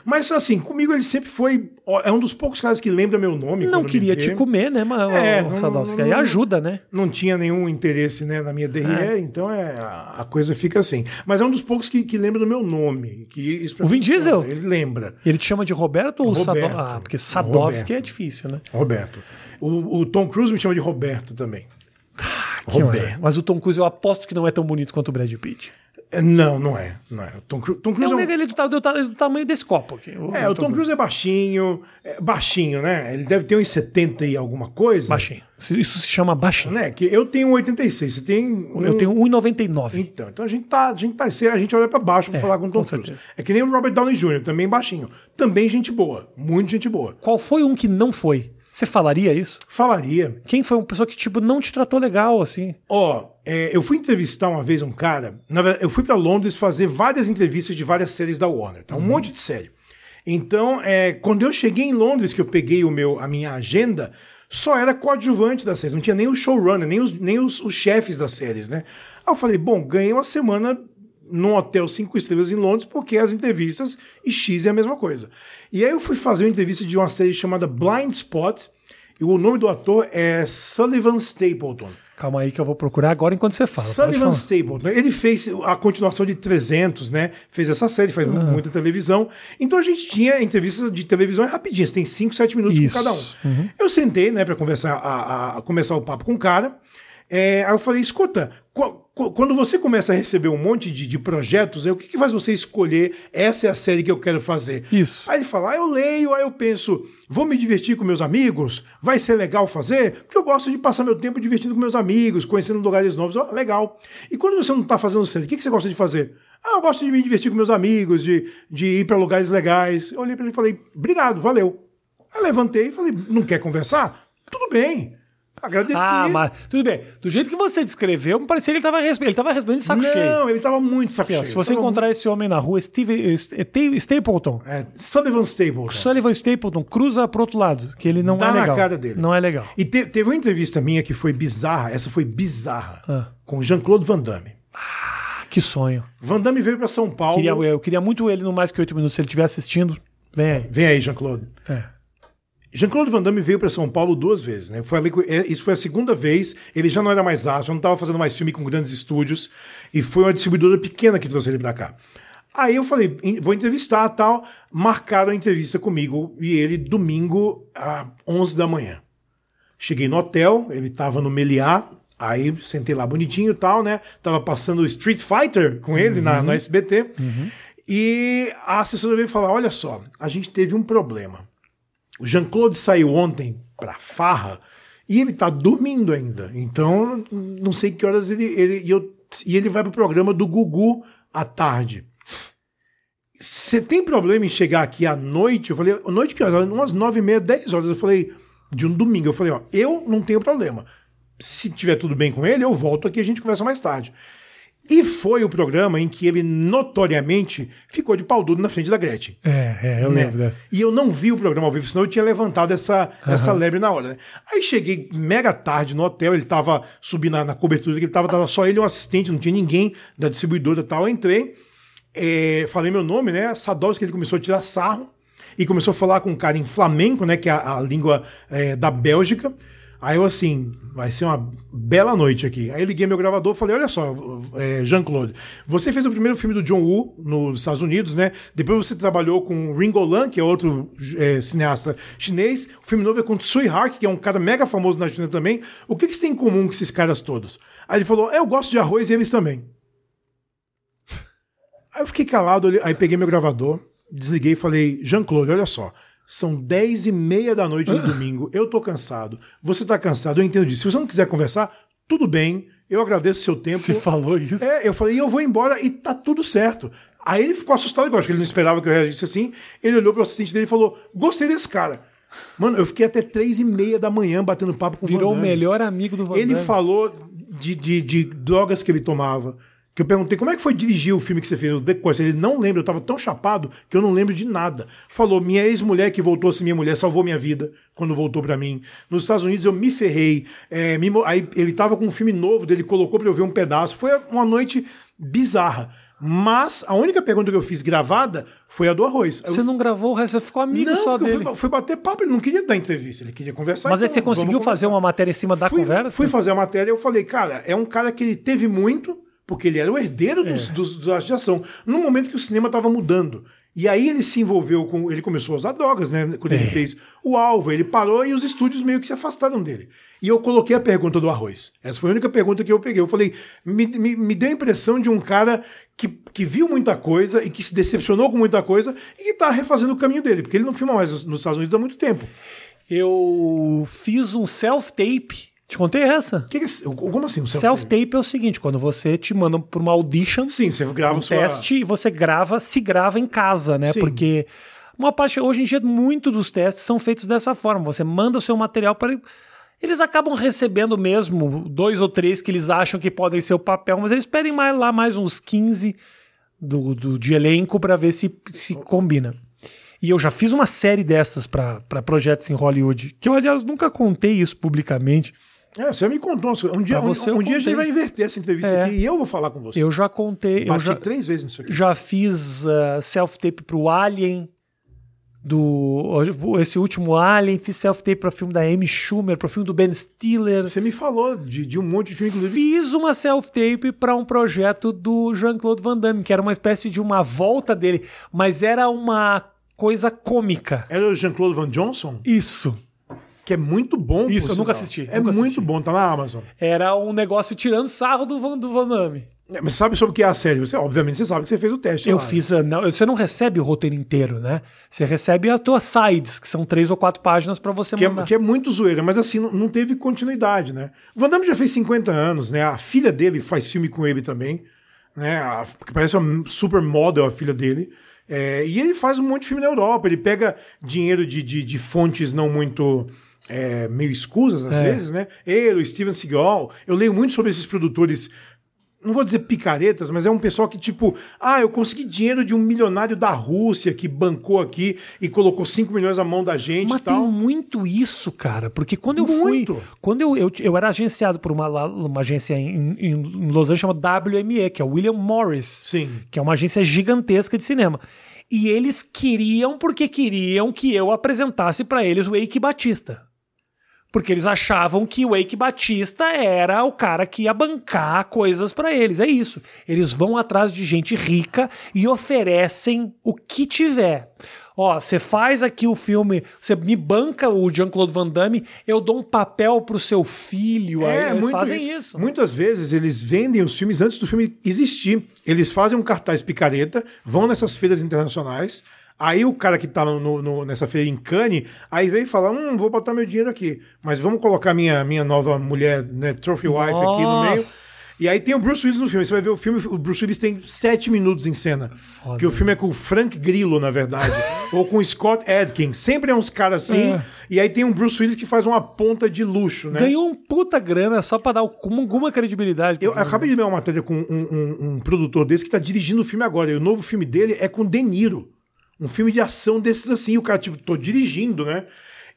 Mas assim, comigo ele sempre foi. É um dos poucos caras que lembra meu nome. não queria te comer, né, mas, É, Sadowski? Aí ajuda, né? Não tinha nenhum interesse né, na minha DRE, então é, a coisa fica assim. Mas é um dos poucos que, que lembra do meu nome. Que isso O Vin Diesel? conta, Ele lembra. Ele te chama de Roberto ou Roberto. Sadowski? Ah, porque Sadowski é difícil, né? Roberto. O, o Tom Cruise me chama de Roberto também. Que Roberto. Mas o Tom Cruise eu aposto que não é tão bonito quanto o Brad Pitt. É, Não, não é. Não é. O Tom, Cru- Tom É Cruise um é um- ele do, do, ta- do tamanho desse copo aqui. É, o Tom Cruise é baixinho, é baixinho, né? Ele deve ter uns 70 e alguma coisa. Baixinho. Isso se chama baixinho. Né? Que eu tenho 86, você tem. um- Eu tenho 1,99. Então, então a gente tá, a gente tá, a gente olha pra baixo pra É, falar com o Tom com Cruise. certeza. É que nem o Robert Downey Jr., também baixinho. Também gente boa, muito gente boa. Qual foi um que não foi? Você falaria isso? Falaria. Quem foi uma pessoa que, tipo, não te tratou legal, assim? Ó, é, eu fui entrevistar uma vez um cara. Na verdade, eu fui pra Londres fazer várias entrevistas de várias séries da Warner, tá? Um monte de série. Então, é, quando eu cheguei em Londres, que eu peguei o meu, a minha agenda, só era coadjuvante das séries, não tinha nem o showrunner, nem os, nem os, os chefes das séries, né? Aí eu falei, bom, ganhei uma semana num hotel cinco estrelas em Londres, porque as entrevistas e X é a mesma coisa. E aí eu fui fazer uma entrevista de uma série chamada Blind Spot, e o nome do ator é Sullivan Stapleton. Calma aí que eu vou procurar agora enquanto você fala. Sullivan falar. Stapleton. Ele fez a continuação de 300, né? Fez essa série, faz Ah. muita televisão. Então a gente tinha entrevistas de televisão rapidinhas, tem 5, 7 minutos Isso. com cada um. Uhum. Eu sentei, né, para conversar, a, a- a começar o papo com o cara. É, aí eu falei, escuta, qu- qu- quando você começa a receber um monte de, de projetos, é, o que, que faz você escolher essa é a série que eu quero fazer? Isso. Aí ele fala, ah, eu leio, aí eu penso, vou me divertir com meus amigos? Vai ser legal fazer? Porque eu gosto de passar meu tempo divertindo com meus amigos, conhecendo lugares novos. Ó, legal. E quando você não está fazendo série, o que, que você gosta de fazer? Ah, eu gosto de me divertir com meus amigos, de, de ir para lugares legais. Eu olhei para ele e falei, obrigado, valeu. Aí levantei e falei, não quer conversar? Tudo bem. Agradeci. Ah, mas tudo bem. Do jeito que você descreveu, me parecia que ele tava, resp- ele tava respondendo de saco cheio. não, ele estava muito saco cheio. se você Tava encontrar esse homem na rua, Steve, Steve Stapleton, muito- É, Sullivan Stapleton. Sullivan Stapleton, cruza pro outro lado, que ele não Dá é na legal. cara dele. Não é legal. E te- teve uma entrevista minha que foi bizarra, essa foi bizarra, Ah. com Jean-Claude Van Damme. Que sonho. Van Damme veio para São Paulo. Queria, eu queria muito ele no Mais Que Oito Minutos, se ele estiver assistindo. Vem aí. Vem aí, Jean-Claude. É. Jean-Claude Van Damme veio para São Paulo duas vezes, né? Foi ali é, isso foi a segunda vez. Ele já não era mais aço, já não estava fazendo mais filme com grandes estúdios. E foi uma distribuidora pequena que trouxe ele para cá. Aí eu falei, "Em- vou entrevistar tal. Marcaram a entrevista comigo e ele domingo às 11 da manhã. Cheguei no hotel, ele tava no Meliá, aí sentei lá bonitinho e tal, né? Tava passando o Street Fighter com ele na, no SBT. E a assessora veio falar: olha só, a gente teve um problema. O Jean-Claude saiu ontem pra farra e ele tá dormindo ainda. Então, não sei que horas ele. ele e, eu, e ele vai pro programa do Gugu à tarde. Você tem problema em chegar aqui à noite? Eu falei, à noite que horas? Umas nove e meia, dez horas. Eu falei, de um domingo. Eu falei, ó, eu não tenho problema. Se tiver tudo bem com ele, eu volto aqui e a gente conversa mais tarde. E foi o programa em que ele notoriamente ficou de pau duro na frente da Gretchen. É, é, eu né? lembro dessa. E eu não vi o programa ao vivo, senão eu tinha levantado essa, essa lebre na hora. né? Aí cheguei mega tarde no hotel, ele tava subindo na, na cobertura, que ele tava, tava só ele e um assistente, não tinha ninguém da distribuidora e tal. Eu entrei, é, falei meu nome, né? Sadowski, ele começou a tirar sarro e começou a falar com um cara em flamenco, né? Que é a, a língua é, da Bélgica. Aí eu assim, vai ser uma bela noite aqui. Aí eu liguei meu gravador e falei: olha só, é, Jean-Claude, você fez o primeiro filme do John Woo nos Estados Unidos, né? Depois você trabalhou com Ringo Lam, que é outro é, cineasta chinês. O filme novo é com Tsui Hark, que é um cara mega famoso na China também. O que, que eles têm em comum com esses caras todos? Aí ele falou: eu gosto de arroz e eles também. Aí eu fiquei calado, aí peguei meu gravador, desliguei e falei, Jean-Claude, olha só, são 10 e meia da noite do domingo, eu tô cansado, você tá cansado, eu entendo disso. Se você não quiser conversar, tudo bem, eu agradeço o seu tempo. Você falou isso? É, eu falei, eu vou embora e tá tudo certo. Aí ele ficou assustado, eu acho que ele não esperava que eu reagisse assim. Ele olhou pro assistente dele e falou, gostei desse cara. Mano, eu fiquei até três e meia da manhã batendo papo com o Virou o melhor amigo do Van Ele Damme. falou de, de, de drogas que ele tomava. Que eu perguntei como é que foi dirigir o filme que você fez, o The. Ele não lembra, eu tava tão chapado que eu não lembro de nada. Falou, minha ex-mulher que voltou a ser minha mulher salvou minha vida quando voltou pra mim. Nos Estados Unidos eu me ferrei. É, me aí ele tava com um filme novo dele, colocou pra eu ver um pedaço. Foi uma noite bizarra. Mas a única pergunta que eu fiz gravada foi a do arroz. Aí eu Você não gravou o resto, você ficou amigo não, só dele. fui, fui bater papo, ele não queria dar entrevista, ele queria conversar. Mas aí então você vamos conseguiu fazer uma matéria em cima da fui, conversa? Fui fazer a matéria eu falei, cara, é um cara que ele teve muito, porque ele era o herdeiro dos, É. dos, dos astros de ação, num momento que o cinema estava mudando. E aí ele se envolveu com. Ele começou a usar drogas, né? Quando ele fez o alvo, ele parou e os estúdios meio que se afastaram dele. E eu coloquei a pergunta do arroz. Essa foi a única pergunta que eu peguei. Eu falei, me, me, me deu a impressão de um cara que, que viu muita coisa e que se decepcionou com muita coisa e que tá refazendo o caminho dele, porque ele não filma mais nos nos Estados Unidos há muito tempo. Eu fiz um self-tape. Te contei essa? Que que é- como assim? um Self-tape é o seguinte, quando você te manda para uma audition, Sim, você grava um sua... teste e você grava, se grava em casa, né? Sim. Porque uma parte, hoje em dia, muito dos testes são feitos dessa forma. Você manda o seu material para. Eles acabam recebendo mesmo dois ou três que eles acham que podem ser o papel, mas eles pedem mais, lá mais uns 15 do, do, de elenco para ver se, se combina. E eu já fiz uma série dessas para projetos em Hollywood, que eu, aliás, nunca contei isso publicamente. É, você me contou. Um dia, um, eu um dia a gente vai inverter essa entrevista É. aqui e eu vou falar com você. Eu já contei. Eu Bati já, três vezes nisso aqui. Já fiz uh, self-tape pro Alien, do esse último Alien, fiz self-tape para filme da Amy Schumer, para filme do Ben Stiller. Você me falou de, de um monte de filme, inclusive. Fiz uma self-tape para um projeto do Jean-Claude Van Damme, que era uma espécie de uma volta dele, mas era uma coisa cômica. Era o Jean-Claude Van Johnson, Isso. Que é muito bom. Isso, eu nunca assisti, É nunca muito assisti. bom, tá na Amazon. Era um negócio tirando sarro do Van, do Van Damme. É, Mas sabe sobre o que é a série? Você, obviamente você sabe que você fez o teste. Eu lá. fiz. uh, Não, você não recebe o roteiro inteiro, né? Você recebe as tuas sides, que são três ou quatro páginas para você Que é, mandar. que é muito zoeira, mas assim, não, não teve continuidade, né? O Van Damme já fez 50 anos, né? A filha dele faz filme com ele também, né? A, que parece uma super model a filha dele. É, e ele faz um monte de filme na Europa. Ele pega dinheiro de, de, de fontes não muito. É, meio escusas, às É. vezes, né? Ele, o Steven Seagal. Eu leio muito sobre esses produtores não vou dizer picaretas, mas é um pessoal que, tipo, ah, eu consegui dinheiro de um milionário da Rússia que bancou aqui e colocou 5 milhões na mão da gente Mas e tal. tem muito isso, cara. Porque quando eu Muito. fui. Quando eu, eu, eu era agenciado por uma, uma agência em, em- Los Angeles chamada WME, que é William Morris. Sim. Que é uma agência gigantesca de cinema. E eles queriam, porque queriam que eu apresentasse pra eles o Eike Batista. Porque eles achavam que o Eike Batista era o cara que ia bancar coisas pra eles. É isso. Eles vão atrás de gente rica e oferecem o que tiver. Ó, você faz aqui o filme, você me banca o Jean-Claude Van Damme, eu dou um papel pro seu filho. aí eles fazem isso. Muitas vezes eles vendem os filmes antes do filme existir. Eles fazem um cartaz picareta, vão nessas feiras internacionais. Aí o cara que tá no- no- nessa feira em Cannes, aí vem e fala: Hum, vou botar meu dinheiro aqui. Mas vamos colocar minha, minha nova mulher, né, Trophy Wife aqui no meio. E aí tem o Bruce Willis no filme. Você vai ver o filme, o Bruce Willis tem sete minutos em cena. Que o filme é com o Frank Grillo, na verdade. ou com o Scott Adkins. Sempre é uns caras assim. É. E aí tem um Bruce Willis que faz uma ponta de luxo, né? Ganhou um puta grana só pra dar alguma credibilidade. Eu acabei de ler uma matéria com um, um- um produtor desse que tá dirigindo o filme agora. E o novo filme dele é com De Niro. Um filme de ação desses assim. O cara, tipo, tô dirigindo, né?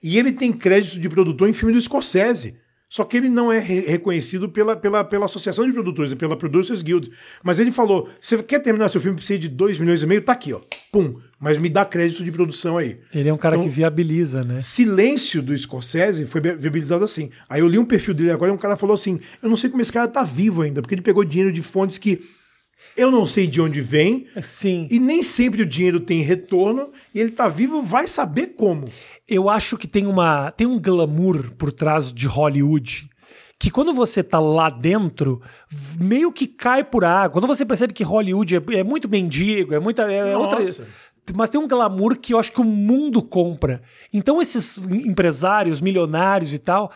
E ele tem crédito de produtor em filme do Scorsese. Só que ele não é re- reconhecido pela, pela, pela Associação de Produtores, pela Producers Guild. Mas ele falou: você quer terminar seu filme precisa de 2 milhões e meio? Tá aqui, ó. Pum. Mas me dá crédito de produção aí. Ele é um cara Então- que viabiliza, né? Silêncio do Scorsese foi vi- viabilizado assim. Aí eu li um perfil dele agora e um cara falou assim: Eu não sei como esse cara tá vivo ainda, porque ele pegou dinheiro de fontes que eu não sei de onde vem, Sim. e nem sempre o dinheiro tem retorno, e ele tá vivo, vai saber como. Eu acho que tem uma tem um glamour por trás de Hollywood que quando você tá lá dentro meio que cai por água. Quando você percebe que Hollywood é, é muito mendigo, é muita é outra Nossa. mas tem um glamour que eu acho que o mundo compra. Então esses empresários, milionários e tal,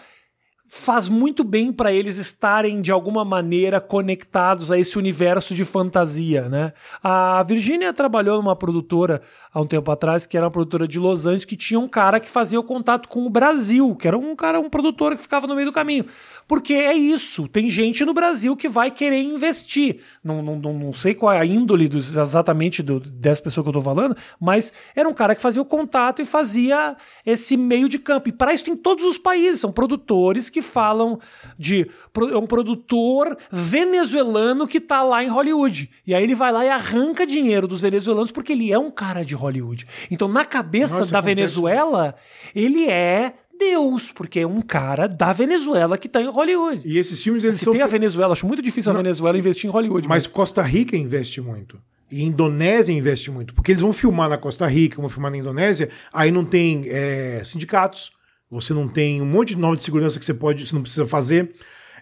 faz muito bem para eles estarem de alguma maneira conectados a esse universo de fantasia, né? A Virginia trabalhou numa produtora há um tempo atrás, que era uma produtora de Los Angeles, que tinha um cara que fazia o contato com o Brasil, que era um cara, um produtor que ficava no meio do caminho. Porque é isso, tem gente no Brasil que vai querer investir. Não, não, não, não sei qual é a índole dos, exatamente do, dessa pessoa que eu tô falando, mas era um cara que fazia o contato e fazia esse meio de campo. E para isso tem todos os países, são produtores que falam de. É um produtor venezuelano que tá lá em Hollywood. E aí ele vai lá e arranca dinheiro dos venezuelanos porque ele é um cara de Hollywood. Então, na cabeça Nossa, da acontece Venezuela, ele é Deus, porque é um cara da Venezuela que tá em Hollywood. E esses filmes, eles Se são. tem a Venezuela, acho muito difícil a Venezuela investir em Hollywood. Mas Costa Rica investe muito. E Indonésia investe muito, porque eles vão filmar na Costa Rica, vão filmar na Indonésia, aí não tem é, sindicatos, você não tem um monte de norma de segurança que você pode, você não precisa fazer.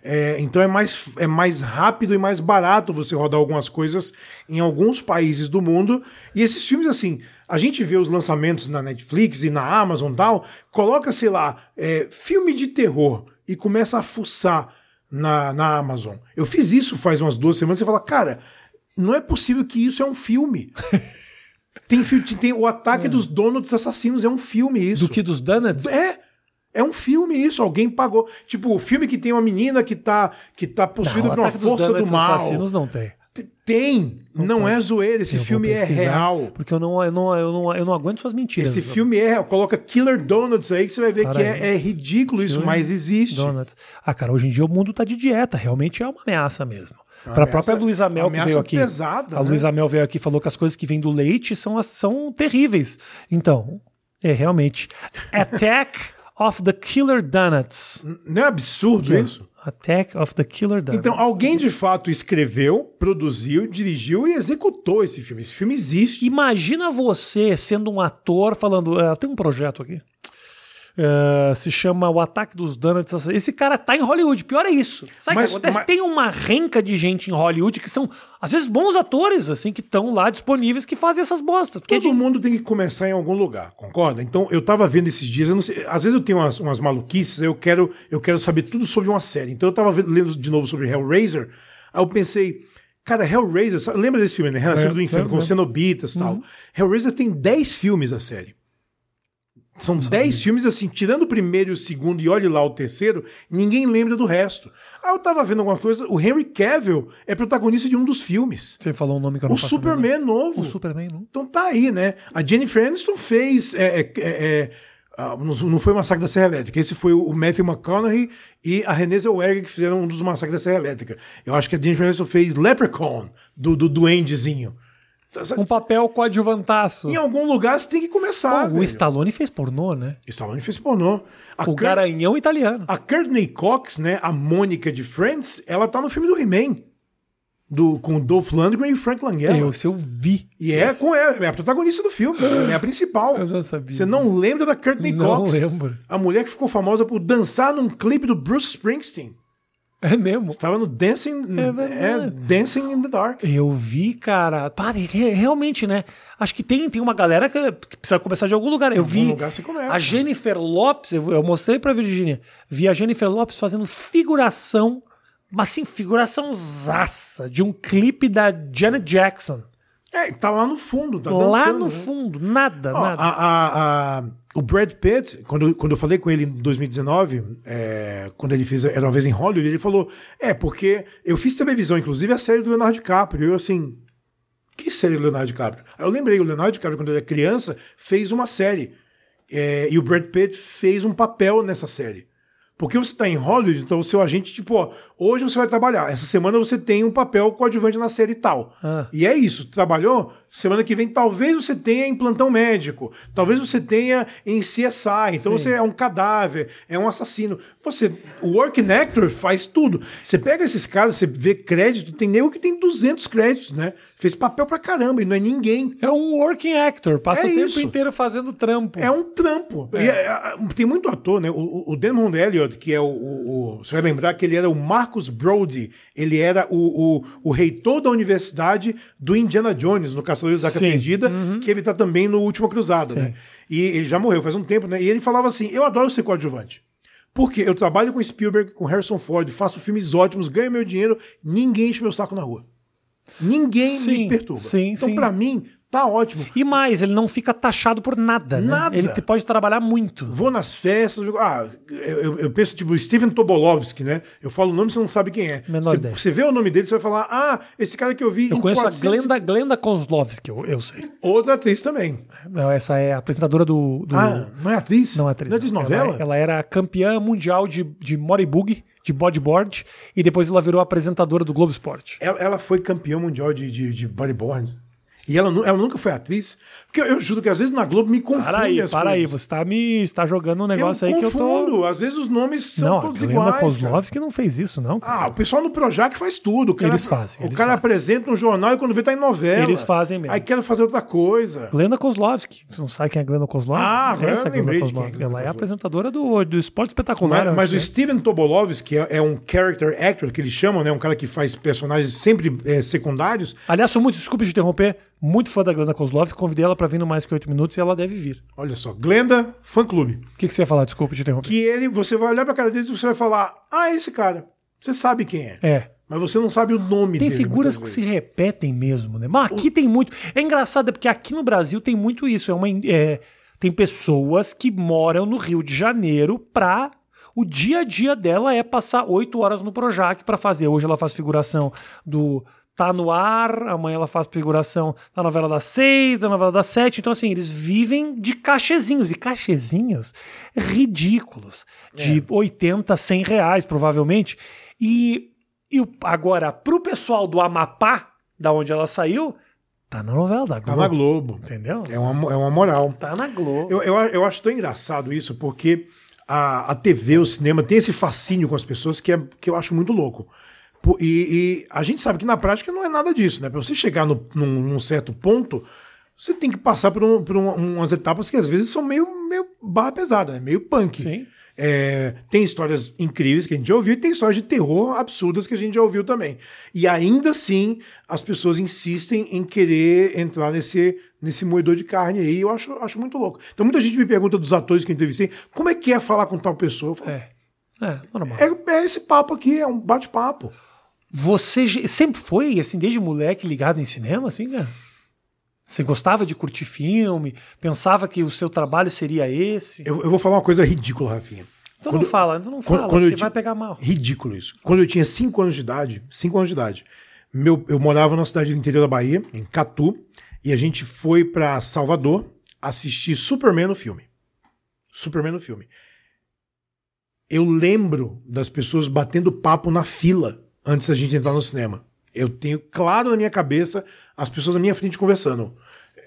É, então é mais, é mais rápido e mais barato você rodar algumas coisas em alguns países do mundo. E esses filmes, assim, a gente vê os lançamentos na Netflix e na Amazon e tal, coloca, sei lá, é, filme de terror e começa a fuçar na, na Amazon. Eu fiz isso faz umas duas semanas e fala, cara, não é possível que isso é um filme. tem, tem o ataque dos donuts assassinos, é um filme isso. Do que dos Donuts? É. É um filme isso, alguém pagou. Tipo, o filme que tem uma menina que tá, que tá possuída Não, por uma força do mal. Assassinos não tem. Tem, não, é zoeira, esse filme é real. Porque eu não, eu, não, eu, não, eu não aguento suas mentiras. Esse filme é real. Coloca Killer Donuts aí que você vai ver que é, é ridículo isso, mas existe. Donuts. Ah, cara, hoje em dia o mundo tá de dieta. Realmente é uma ameaça mesmo. Para a própria Luísa Mel que veio aqui. pesada, a né? Luísa Mel veio aqui e falou que as coisas que vêm do leite são, são terríveis. Então, é realmente. Attack of the Killer Donuts. Não é absurdo isso? Attack of the Killer Donuts. Então, alguém de fato escreveu, produziu, dirigiu e executou esse filme. Esse filme existe. Imagina você sendo um ator falando. "Ah, tem um projeto aqui. Ah, se chama O Ataque dos Donuts. Esse cara tá em Hollywood. Pior é isso. Sabe o que acontece? mas- Tem uma renca de gente em Hollywood que são, às vezes, bons atores, assim, que estão lá disponíveis que fazem essas bostas. É Todo de- mundo tem que começar em algum lugar, concorda? Então, eu tava vendo esses dias, sei, às vezes eu tenho umas, umas maluquices, eu quero, eu quero saber tudo sobre uma série. Então, eu tava vendo- lendo de novo sobre Hellraiser, aí eu pensei, cara, Hellraiser, sabe- lembra desse filme, né? Renascido É, do Inferno, lembro, com lembro. cenobitas e tal. Hellraiser tem 10 filmes a série. São 10 filmes, assim, tirando o primeiro e o segundo, e olhe lá o terceiro, ninguém lembra do resto. Aí eu tava vendo alguma coisa, o Henry Cavill é protagonista de um dos filmes. Você falou um nome que eu não O Superman novo. O Superman, não. Então tá aí, né? A Jennifer Aniston fez. é, é, é, é, ah, não não foi o Massacre da Serra Elétrica, esse foi o Matthew McConaughey e a Renée Zellweger que fizeram um dos Massacres da Serra Elétrica. Eu acho que a Jennifer Aniston fez Leprechaun, do, do duendezinho. Então, Um papel coadjuvantaço. Em algum lugar você tem que começar. Pô, o. Stallone fez pornô, né? Stallone fez pornô. A, O Kurt- garanhão italiano. a Courtney Cox, né, a Mônica de Friends, ela tá no filme do He-Man. Do, com o Dolph Lundgren e Frank Langella. Eu, se eu vi. E é com ela, é a protagonista do filme, é a principal. Eu não sabia. Você não lembra da Courtney Não Cox? lembro. A mulher que ficou famosa por dançar num clipe do Bruce Springsteen. É mesmo? Estava no Dancing, É é, Dancing in the Dark. Eu vi, cara. Pá, re- realmente, né? Acho que tem, tem uma galera que, que precisa começar de algum lugar. Eu algum vi lugar você começa. a Jennifer Lopes, eu, eu mostrei pra Virgínia. Vi a Jennifer Lopes fazendo figuração, mas assim, figuração zaça de um clipe da Janet Jackson. É, tá lá no fundo, tá dançando. lá no né? fundo, nada, Ó, nada. a- a- a- o Brad Pitt, quando, quando eu falei com ele em 2019, é, quando ele fez Era Uma Vez em Hollywood, ele falou, é, porque eu fiz televisão, inclusive a série do Leonardo DiCaprio, eu assim, que série do Leonardo DiCaprio? Aí eu lembrei, o Leonardo DiCaprio, quando era criança, fez uma série, é, e o Brad Pitt fez um papel nessa série. Porque você tá em Hollywood, então o seu agente, tipo, ó, hoje você vai trabalhar, essa semana você tem um papel coadjuvante na série tal. Ah. E é isso, trabalhou, semana que vem talvez você tenha em plantão médico, talvez você tenha em CSI, então Sim. você é um cadáver, é um assassino. Você, o working actor faz tudo. Você pega esses caras, você vê crédito, tem nego que tem 200 créditos, né? Fez papel pra caramba e não é ninguém. É um working actor, passa É o tempo isso. inteiro fazendo trampo. É um trampo. É, é, tem muito ator, né? O, o- Damon Elliott, que é o, o- Você vai lembrar que ele era o Marcus Brody. Ele era o, o, o reitor da universidade do Indiana Jones, no Caçadores da Arca Sim. Uhum. Perdida, que ele tá também no Última Cruzada, né? E ele já morreu faz um tempo, né? E ele falava assim: Eu adoro ser coadjuvante. Porque eu trabalho com Spielberg, com Harrison Ford, faço filmes ótimos, ganho meu dinheiro, ninguém enche meu saco na rua. Ninguém Sim, me perturba. sim, então, pra mim, tá ótimo. E mais, ele não fica taxado por nada, né? Nada. Ele te- pode trabalhar muito. Vou nas festas, eu, ah, eu, eu penso tipo Steven Tobolowsky, né? Eu falo o nome, você não sabe quem é. Menor Você, ideia. você vê o nome dele, você vai falar, ah, esse cara que eu vi Eu conheço 400 a Glenda, Glenda Kozlovski, eu, eu sei. Outra atriz também. Não, essa é a apresentadora do. do- Ah, não é atriz? não é atriz. Não é de novela? Ela, ela era campeã mundial de, de moribug, de bodyboard, e depois ela virou apresentadora do Globo Esporte. Ela, ela foi campeã mundial de, de, de bodyboard. E ela, ela nunca foi atriz. Porque eu, eu juro que às vezes na Globo me confunde Para aí, as para aí. coisas. Você tá me está jogando um negócio eu aí que eu confundo. tô. Às vezes os nomes são Não, todos iguais. cara. Kozlovski não fez isso, não. cara. Ah, o pessoal no Projac faz tudo. Cara, Eles fazem, O eles cara fazem. apresenta um jornal e quando vê tá em novela. Eles fazem mesmo. Aí quer fazer outra coisa. Glenda Kozlovski. Você não sabe quem é Glenda Kozlovski? Ah, agora Essa eu é a Glenda lembrei é Kozlovski. Glenda Ela é a Kozlovski. apresentadora do, do Esporte Espetacular. Mas, eu mas o né? Steven Tobolowsky é, é um character actor que eles chamam, né? Um cara que faz personagens sempre é, secundários. Aliás, sou muito, desculpe de interromper, muito fã da Glenda Kozlovski. Convidei ela pra vir no Mais Que Oito Minutos e ela deve vir. Olha só, Glenda Fã Clube. O que, que você ia falar? Desculpe de interromper. Que ele, você vai olhar pra cara dele e você vai falar: Ah, esse cara. Você sabe quem é. É. Mas você não sabe o nome Tem dele. figuras que se repetem mesmo, né? Mas aqui tem muito. É engraçado, é porque aqui no Brasil tem muito isso. É uma, é, tem pessoas que moram no Rio de Janeiro pra. O dia a dia dela é passar oito horas no Projac pra fazer. Hoje ela faz figuração do Tá no Ar, amanhã ela faz figuração da novela das seis, da novela das sete. Então, assim, eles vivem de cachezinhos. E cachezinhos ridículos. De 80, 100 reais, provavelmente. E e agora, pro pessoal do Amapá, da onde ela saiu, tá na novela da Globo. Tá na Globo. Entendeu? É uma, é uma moral. Tá na Globo. Eu, eu, eu acho tão engraçado isso, porque a, a TV, o cinema, tem esse fascínio com as pessoas que, é, que eu acho muito louco. E, e a gente sabe que na prática não é nada disso, né? Pra você chegar no, num, num certo ponto, você tem que passar por, um- por um- umas etapas que às vezes são meio, meio barra pesada, né? meio punk. Sim. É, tem histórias incríveis que a gente já ouviu e tem histórias de terror absurdas que a gente já ouviu também. E ainda assim, as pessoas insistem em querer entrar nesse, nesse moedor de carne aí. Eu acho, acho muito louco. Então, muita gente me pergunta dos atores que eu entrevistei como é que é falar com tal pessoa. Eu falo, É. É, normal. é, é esse papo aqui, é um bate-papo. Você sempre foi, assim, desde moleque ligado em cinema, assim, né? Você gostava de curtir filme? Pensava que o seu trabalho seria esse? Eu, eu vou falar uma coisa ridícula, Rafinha. Então não fala, então não quando- fala, quando eu porque vai pegar mal. Ridículo isso. Quando eu tinha 5 anos de idade, 5 anos de idade, meu, eu morava numa cidade do interior da Bahia, em Catu, e a gente foi pra Salvador assistir Superman no filme. Superman no filme. Eu lembro das pessoas batendo papo na fila antes da gente entrar no cinema. Eu tenho claro na minha cabeça as pessoas na minha frente conversando.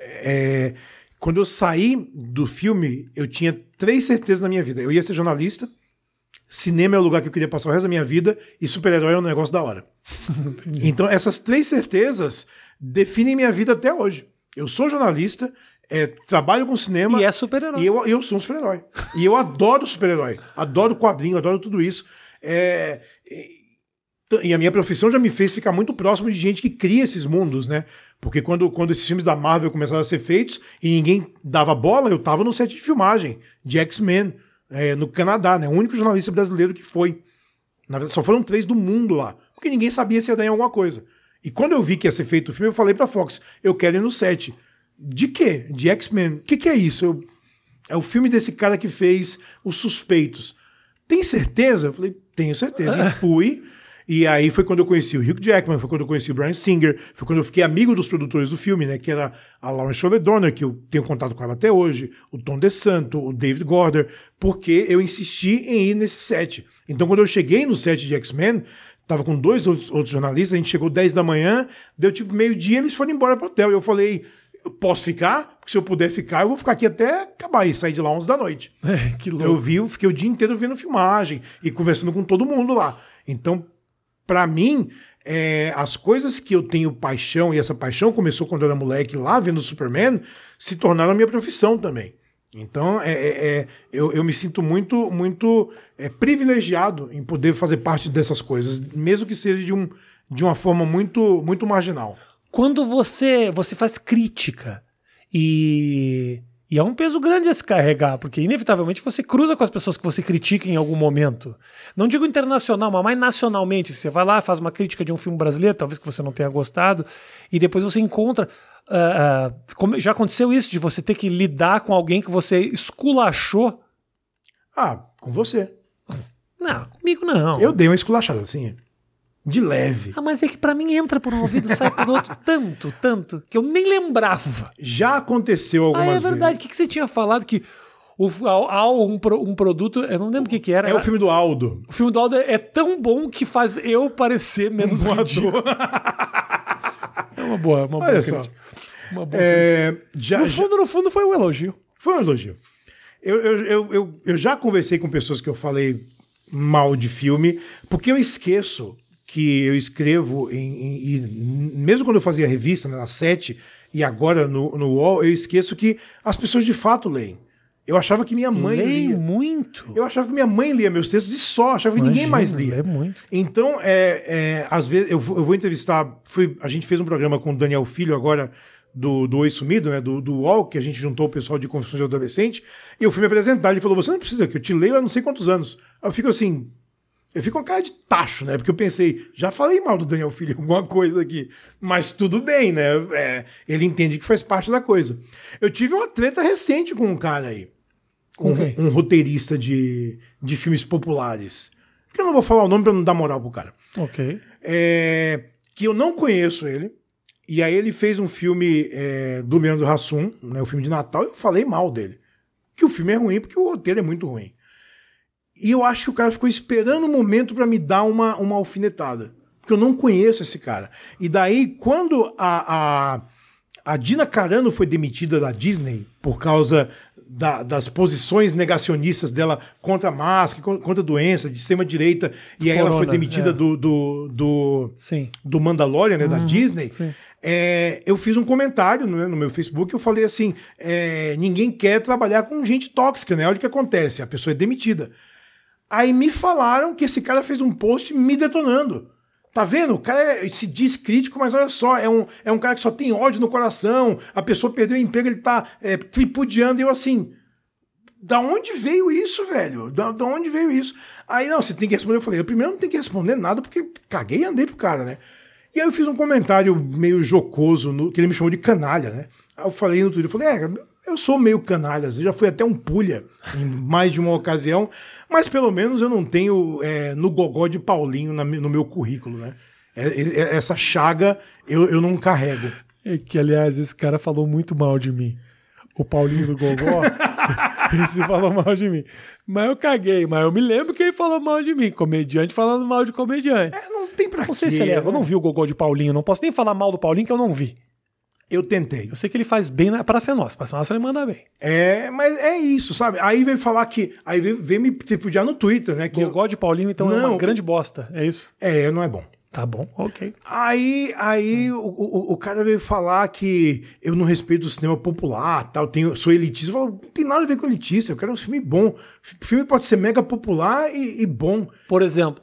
É, quando eu saí do filme, eu tinha três certezas na minha vida. Eu ia ser jornalista, cinema é o lugar que eu queria passar o resto da minha vida e super-herói é um negócio da hora. então, essas três certezas definem minha vida até hoje. Eu sou jornalista, é, trabalho com cinema. E é super-herói. E eu, eu sou um super-herói. E eu adoro super-herói. Adoro quadrinho, adoro tudo isso. É, e- a minha profissão já me fez ficar muito próximo de gente que cria esses mundos, né? Porque quando, quando esses filmes da Marvel começaram a ser feitos e ninguém dava bola, eu tava no set de filmagem de X-Men, é, no Canadá, né? O único jornalista brasileiro que foi. Na verdade, só foram três do mundo lá. Porque ninguém sabia se ia dar em alguma coisa. E quando eu vi que ia ser feito o filme, eu falei pra Fox: eu quero ir no set. De quê? De X-Men. O que, que é isso? Eu- é o filme desse cara que fez Os Suspeitos. Tem certeza? Eu falei: tenho certeza. E fui. E aí foi quando eu conheci o Hugh Jackman, foi quando eu conheci o Brian Singer, foi quando eu fiquei amigo dos produtores do filme, né? Que era a Schroeder Donner, que eu tenho contato com ela até hoje, o Tom DeSanto, o David Gorder, porque eu insisti em ir nesse set. Então, quando eu cheguei no set de X-Men, tava com dois outros, outros jornalistas, a gente chegou 10 da manhã, deu tipo meio-dia, eles foram embora pro hotel. E eu falei, eu posso ficar? Porque se eu puder ficar, eu vou ficar aqui até acabar e sair de lá 11 da noite. É, que louco. Eu vi, eu fiquei o dia inteiro vendo filmagem e conversando com todo mundo lá. Então, pra mim, é, as coisas que eu tenho paixão, e essa paixão começou quando eu era moleque lá vendo Superman, se tornaram a minha profissão também. Então, é, é- é, eu, eu me sinto muito, muito é, privilegiado em poder fazer parte dessas coisas, mesmo que seja de, um, de uma forma muito, muito marginal. Quando você, você faz crítica e, e é um peso grande a se carregar, porque inevitavelmente você cruza com as pessoas que você critica em algum momento. Não digo internacional, mas mais nacionalmente. Você vai lá, faz uma crítica de um filme brasileiro, talvez que você não tenha gostado, e depois você encontra. ah, como- já aconteceu isso, de você ter que lidar com alguém que você esculachou? Ah, com você. Não, comigo não. Eu dei uma esculachada assim, de leve. Ah, mas é que pra mim entra por um ouvido e sai por outro tanto, tanto, que eu nem lembrava. Já aconteceu algumas Ah, é vezes. verdade. O que, que você tinha falado que o, ao, um, um produto, eu não lembro o que, que era. É o filme do Aldo. O filme do Aldo é tão bom que faz eu parecer menos Um ridículo. É uma boa, uma boa Olha só. crítica. Uma boa É, já, No já- fundo, no fundo, foi um elogio. foi um elogio. Eu, eu, eu, eu, eu já conversei com pessoas que eu falei mal de filme, porque eu esqueço que eu escrevo em, em- e mesmo quando eu fazia revista né, na Sete e agora no, no UOL, eu esqueço que as pessoas de fato leem. Eu achava que minha mãe Leio lia. muito. Eu achava que minha mãe lia meus textos e só, achava que ninguém Imagina, mais lia. lê muito. Então, é, é, às vezes, eu, vou- eu vou entrevistar. Fui, a gente fez um programa com o Daniel Filho agora, do, do Oi Sumido, né? Do, do UOL, que a gente juntou o pessoal de Confissões de Adolescente, e eu fui me apresentar. Ele falou: Você não precisa, que eu te leio há não sei quantos anos. Eu fico assim. Eu fico com cara de tacho, né? Porque eu pensei, já falei mal do Daniel Filho alguma coisa aqui. Mas tudo bem, né? É, ele entende que faz parte da coisa. Eu tive uma treta recente com um cara aí Com um, quem? um roteirista de, de filmes populares. Que eu não vou falar o nome pra não dar moral pro cara. Ok. É, que eu não conheço ele. E aí ele fez um filme é, do Leandro Hassum, né, o filme de Natal, e eu falei mal dele. Que o filme é ruim porque o roteiro é muito ruim. E eu acho que o cara ficou esperando o momento pra me dar uma, uma alfinetada. Porque eu não conheço esse cara. E daí, quando a, a, a Dina Carano foi demitida da Disney por causa da- das posições negacionistas dela contra a máscara, con- contra a doença, de extrema-direita, e aí ela foi Corona, demitida é. do, do, do, Sim. do Mandalorian, né, da Disney, sim. é, eu fiz um comentário né, no meu Facebook, eu falei assim, é, ninguém quer trabalhar com gente tóxica, né? Olha o que acontece, a pessoa é demitida. Aí me falaram que esse cara fez um post me detonando. Tá vendo? O cara é- se diz crítico, mas olha só, é um, é um cara que só tem ódio no coração, a pessoa perdeu o emprego, ele tá é, tripudiando, e eu assim, da onde veio isso, velho? Da, da onde veio isso? Aí, não, você tem que responder. Eu falei, eu primeiro não tenho que responder nada, porque caguei e andei pro cara, né? E aí eu fiz um comentário meio jocoso, no, que ele me chamou de canalha, né? Aí eu falei no Twitter, eu falei, é, eu sou meio canalha, eu já fui até um pulha em mais de uma ocasião, mas pelo menos eu não tenho é, no gogó de Paulinho na no meu currículo, né? É- é- essa chaga eu, eu não carrego. É que, aliás, esse cara falou muito mal de mim. O Paulinho do Gogó, esse falou mal de mim. Mas eu caguei, mas eu me lembro que ele falou mal de mim. Comediante falando mal de comediante. É, não tem pra Não sei quê, se ele é. Eu né? não vi o Gogó de Paulinho. Não posso nem falar mal do Paulinho que eu não vi. Eu tentei. Eu sei que ele faz bem na Praça Nossa. Praça Nossa ele manda bem. É, mas é isso, sabe? Aí vem falar que. Aí vem, vem me tripudiar no Twitter, né? Que eu- Gogó de Paulinho, então, é uma Não. grande bosta. É isso? é, não é bom. Tá bom, ok. Aí, aí o, o, o cara veio falar que eu não respeito o cinema popular, tal, tenho, sou elitista. Eu falo, não tem nada a ver com elitista, eu quero um filme bom. O filme pode ser mega popular e, e bom. Por exemplo.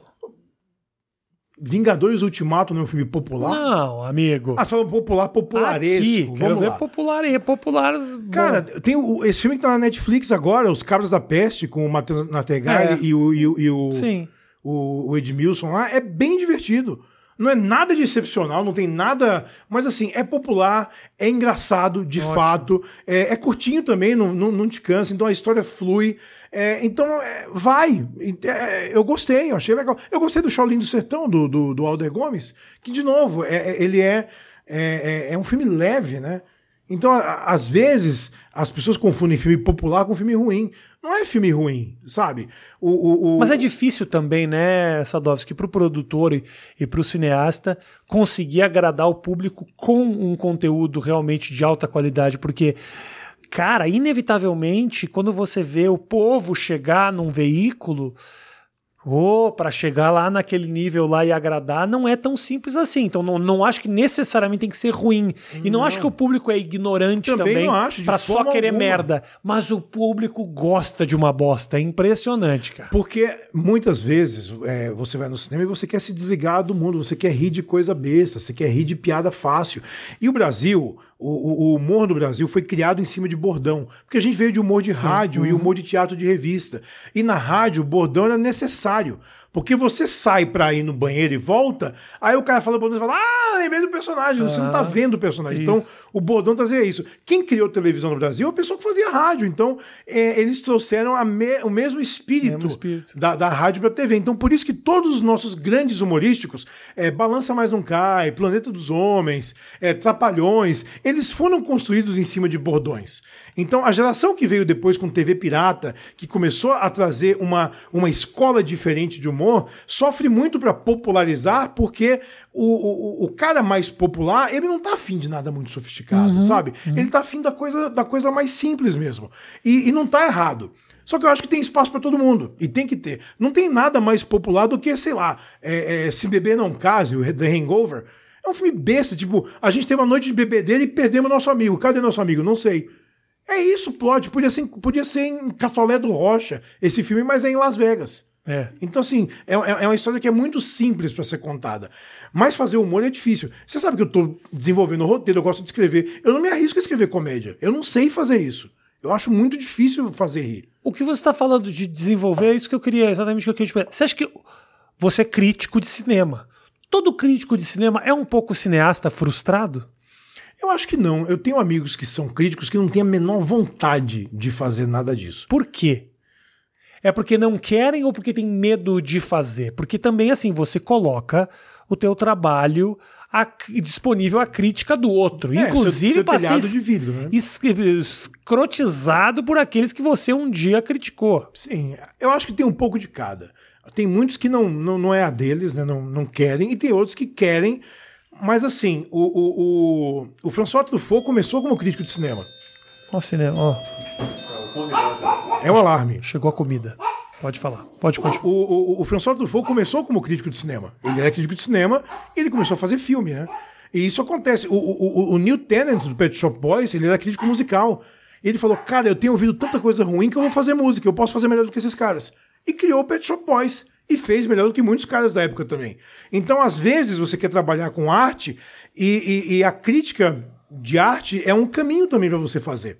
Vingadores Ultimato não é um filme popular? Não, amigo. Ah, você fala popular, popularesco. Aqui, quero Vamos ver lá. popular e populares. Cara, bom. tem o, esse filme que tá na Netflix agora, Os Cabras da Peste, com o Matheus Nategari É. e o, e, o- e o, Sim. o, o Edmilson lá, é bem divertido. Não é nada de excepcional, não tem nada. Mas assim, é popular, é engraçado, de fato. É, é curtinho também, não, não, não te cansa, então a história flui. É, então, é, vai. É, eu gostei, eu achei legal. Eu gostei do Shaolin do Sertão, do, do, do Alder Gomes, que, de novo, é, é- ele é, é, é- um filme leve, né? Então, a- às vezes, as pessoas confundem filme popular com filme ruim. Não é filme ruim, sabe? O, o, o- Mas é difícil também, né, Sadovski, para o produtor e, e para o cineasta conseguir agradar o público com um conteúdo realmente de alta qualidade, porque, cara, inevitavelmente, quando você vê o povo chegar num veículo, ou para chegar lá naquele nível lá e agradar, não é tão simples assim. Então, não, não acho que necessariamente tem que ser ruim. E não, acho que o público é ignorante Também também, não para só querer alguma. merda. Mas o público gosta de uma bosta. É impressionante, cara. Porque muitas vezes é, você vai no cinema e você quer se desligar do mundo, você quer rir de coisa besta, você quer rir de piada fácil. E o Brasil, o, o- humor do Brasil foi criado em cima de bordão. Porque a gente veio de humor de rádio e humor de teatro de revista. E na rádio, o bordão era necessário. Porque você sai pra ir no banheiro e volta, aí o cara fala bordão e fala: Ah, lembrei do personagem. Você não tá vendo o personagem. Então, isso. o bordão trazia isso. Quem criou televisão no Brasil é a pessoa que fazia rádio. Então, é, eles trouxeram a me- o mesmo espírito, Mesmo espírito. Da, da rádio pra TV. Então, por isso que todos os nossos grandes humorísticos, é, Balança Mais Não Cai, Planeta dos Homens, é, Trapalhões, eles foram construídos em cima de bordões. Então, a geração que veio depois com TV Pirata, que começou a trazer uma, uma escola diferente de humor, humor sofre muito pra popularizar, porque o, o, o cara mais popular, ele não tá afim de nada muito sofisticado, sabe? Ele tá afim da coisa, da coisa mais simples mesmo. E, e não tá errado. Só que eu acho que tem espaço pra todo mundo. E tem que ter. Não tem nada mais popular do que, sei lá, é, é, Se Beber Não Case, o The Hangover. É um filme besta, tipo, a gente teve uma noite de bebedeira e perdemos nosso amigo. Cadê nosso amigo? Não sei. É isso plot. Podia ser, podia ser em Catolé do Rocha esse filme, mas é em Las Vegas. É. Então, assim, é, é- é uma história que é muito simples pra ser contada. Mas fazer humor é difícil. Você sabe que eu tô desenvolvendo roteiro, eu gosto de escrever. Eu não me arrisco a escrever comédia. Eu não sei fazer isso. Eu acho muito difícil fazer rir. O que você está falando de desenvolver é isso que eu queria, exatamente o que eu queria te perguntar. Você acha que você é crítico de cinema? Todo crítico de cinema é um pouco cineasta frustrado? Eu acho que não. Eu tenho amigos que são críticos que não têm a menor vontade de fazer nada disso. Por quê? É porque não querem ou porque tem medo de fazer? Porque também, assim, você coloca o teu trabalho a- disponível à crítica do outro. É, Inclusive seu- seu de vidro, né? es- escrotizado por aqueles que você um dia criticou. Sim, eu acho que tem um pouco de cada. Tem muitos que não, não, não é a deles, né? não, não querem, e tem outros que querem. Mas assim, o, o, o, o François Truffaut começou como crítico de cinema. Ó, cinema, ó, É o alarme. chegou a comida. Pode falar. Pode continuar. O, o, o François Truffaut começou como crítico de cinema. Ele era crítico de cinema e ele começou a fazer filme, né? E isso acontece. O, o, o, o Neil Tennant do Pet Shop Boys, ele era crítico musical. E ele falou, cara, eu tenho ouvido tanta coisa ruim que eu vou fazer música, eu posso fazer melhor do que esses caras. E criou o Pet Shop Boys. E fez melhor do que muitos caras da época também. Então, às vezes, você quer trabalhar com arte e, e- e a crítica de arte é um caminho também para você fazer.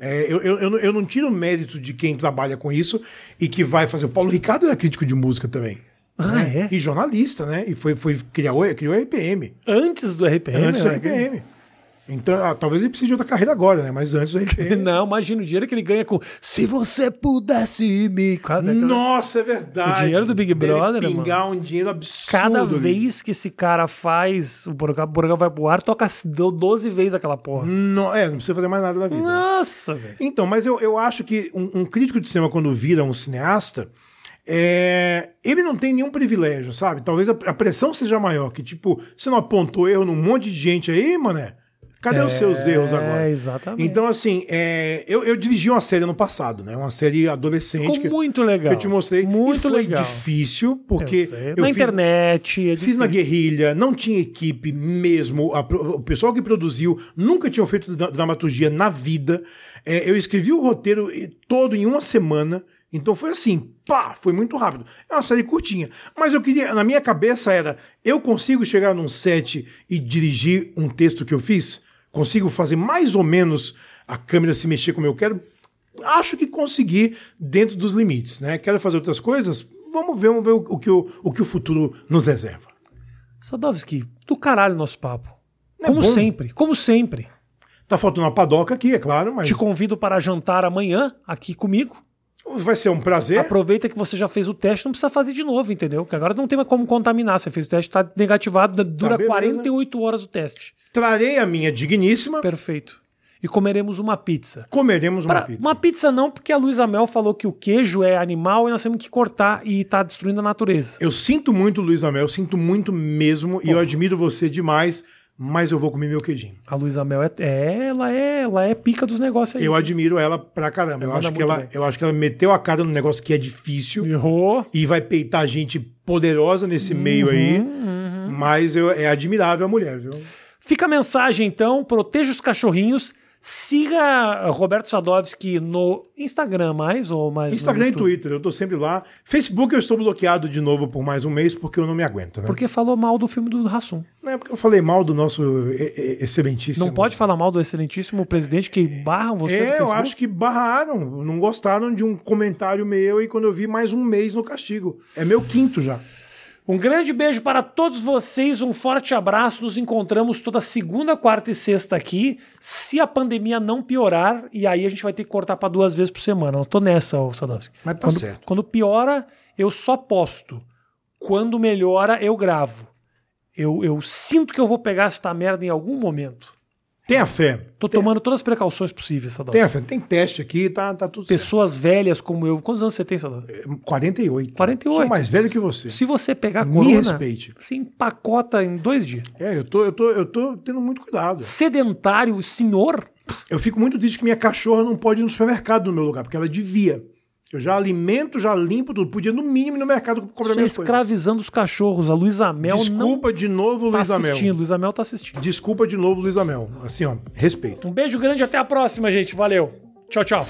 É, eu, eu, eu não- tiro mérito de quem trabalha com isso e que vai fazer. O Paulo Ricardo era crítico de música também. Ah, né? é? E jornalista, né? E foi, foi criou, criou a RPM. Antes do RPM? antes do né? RPM. Então, ah, talvez ele precise de outra carreira agora, né? Mas antes RPM. Não, imagina o dinheiro que ele ganha com Se você pudesse me. Nossa, é verdade. O dinheiro do Big Brother, né, pingar um dinheiro absurdo. cada vez que esse cara faz, o programa, o programa vai pro ar, toca 12 vezes aquela porra. No- é, não precisa fazer mais nada na vida. Nossa, velho. Então, mas eu, eu acho que um, um crítico de cinema, quando vira um cineasta, é, ele não tem nenhum privilégio, sabe? Talvez a, a pressão seja maior, que tipo, você não apontou erro num monte de gente aí, mané? Cadê os seus erros agora? É, exatamente. Então, assim, é, eu, eu dirigi uma série no passado, né? Uma série adolescente. Ficou que, muito legal. que eu te mostrei. Muito e foi legal. difícil, porque Eu eu Na fiz, internet. é Fiz na guerrilha, não tinha equipe mesmo. a o pessoal que produziu nunca tinha feito dra- dramaturgia na vida. É, eu escrevi o roteiro todo em uma semana. Então foi assim, pá, foi muito rápido. É uma série curtinha. Mas eu queria, na minha cabeça era, eu consigo chegar num set e dirigir um texto que eu fiz? Consigo fazer mais ou menos a câmera se mexer como eu quero? Acho que consegui dentro dos limites, né? Quero fazer outras coisas? Vamos ver, vamos ver o, o que, o, o que o futuro nos reserva. Sadovski, do caralho nosso papo. é Como bom? sempre, como sempre. Tá faltando uma padoca aqui, é claro, mas Te convido para jantar amanhã aqui comigo. Vai ser um prazer. Aproveita que você já fez o teste, não precisa fazer de novo, entendeu? Que agora não tem mais como contaminar. Você fez o teste, tá negativado, dura beleza. 48 horas o teste. Trarei a minha digníssima. Perfeito. E comeremos uma pizza. Comeremos uma Pra- pizza. Uma pizza não, porque a Luísa Mel falou que o queijo é animal e nós temos que cortar e tá destruindo a natureza. Eu sinto muito, Luiz Amel, sinto muito mesmo, e eu admiro você demais, mas eu vou comer meu queijinho. A Luísa Mel é, é, ela é, ela é pica dos negócios aí. Eu admiro ela pra caramba. Eu acho, que ela, bem. eu acho que ela meteu a cara num negócio que é difícil Errou. e vai peitar gente poderosa nesse Uhum, meio aí. Mas eu- é admirável a mulher, viu? Fica a mensagem, então, proteja os cachorrinhos. Siga Roberto Sadovski no Instagram mais ou mais Instagram e? Twitter, eu tô sempre lá. Facebook eu estou bloqueado de novo por mais um mês porque eu não me aguento, né? Porque falou mal do filme do Rassum. Não é porque eu falei mal do nosso excelentíssimo. Não pode falar mal do excelentíssimo presidente que barra você É, eu acho que barraram, não gostaram de um comentário meu e quando eu vi mais um mês no castigo. É meu quinto já. Um grande beijo para todos vocês, um forte abraço. Nos encontramos toda segunda, quarta e sexta aqui. Se a pandemia não piorar, e aí a gente vai ter que cortar para duas vezes por semana. Eu tô nessa, ô Sadowski. Mas tá quando, certo. Quando piora, eu só posto. Quando melhora, eu gravo. Eu, eu sinto que eu vou pegar esta merda em algum momento. Tenha fé. Tô tomando todas as precauções possíveis, Sadal. Tenha fé. Tem teste aqui, tá, tá tudo certo. Pessoas velhas como eu. Quantos anos você tem, Sadal? 48. 48. Sou mais velho que você. Se você pegar Me corona, respeite. você empacota em dois dias. É, eu tô, eu, tô, eu tô tendo muito cuidado. Sedentário, senhor, Eu fico muito triste que minha cachorra não pode ir no supermercado no meu lugar, porque ela devia. Eu já alimento, já limpo tudo. Podia, no mínimo, ir no mercado comprar você minhas coisas. escravizando os cachorros. A Luísa Mel Desculpa de novo, tá Luísa Mel. assistindo. Luísa Mel tá assistindo. Desculpa de novo, Luísa Mel. Assim, ó, respeito. Um beijo grande, até a próxima, gente. Valeu. Tchau, tchau.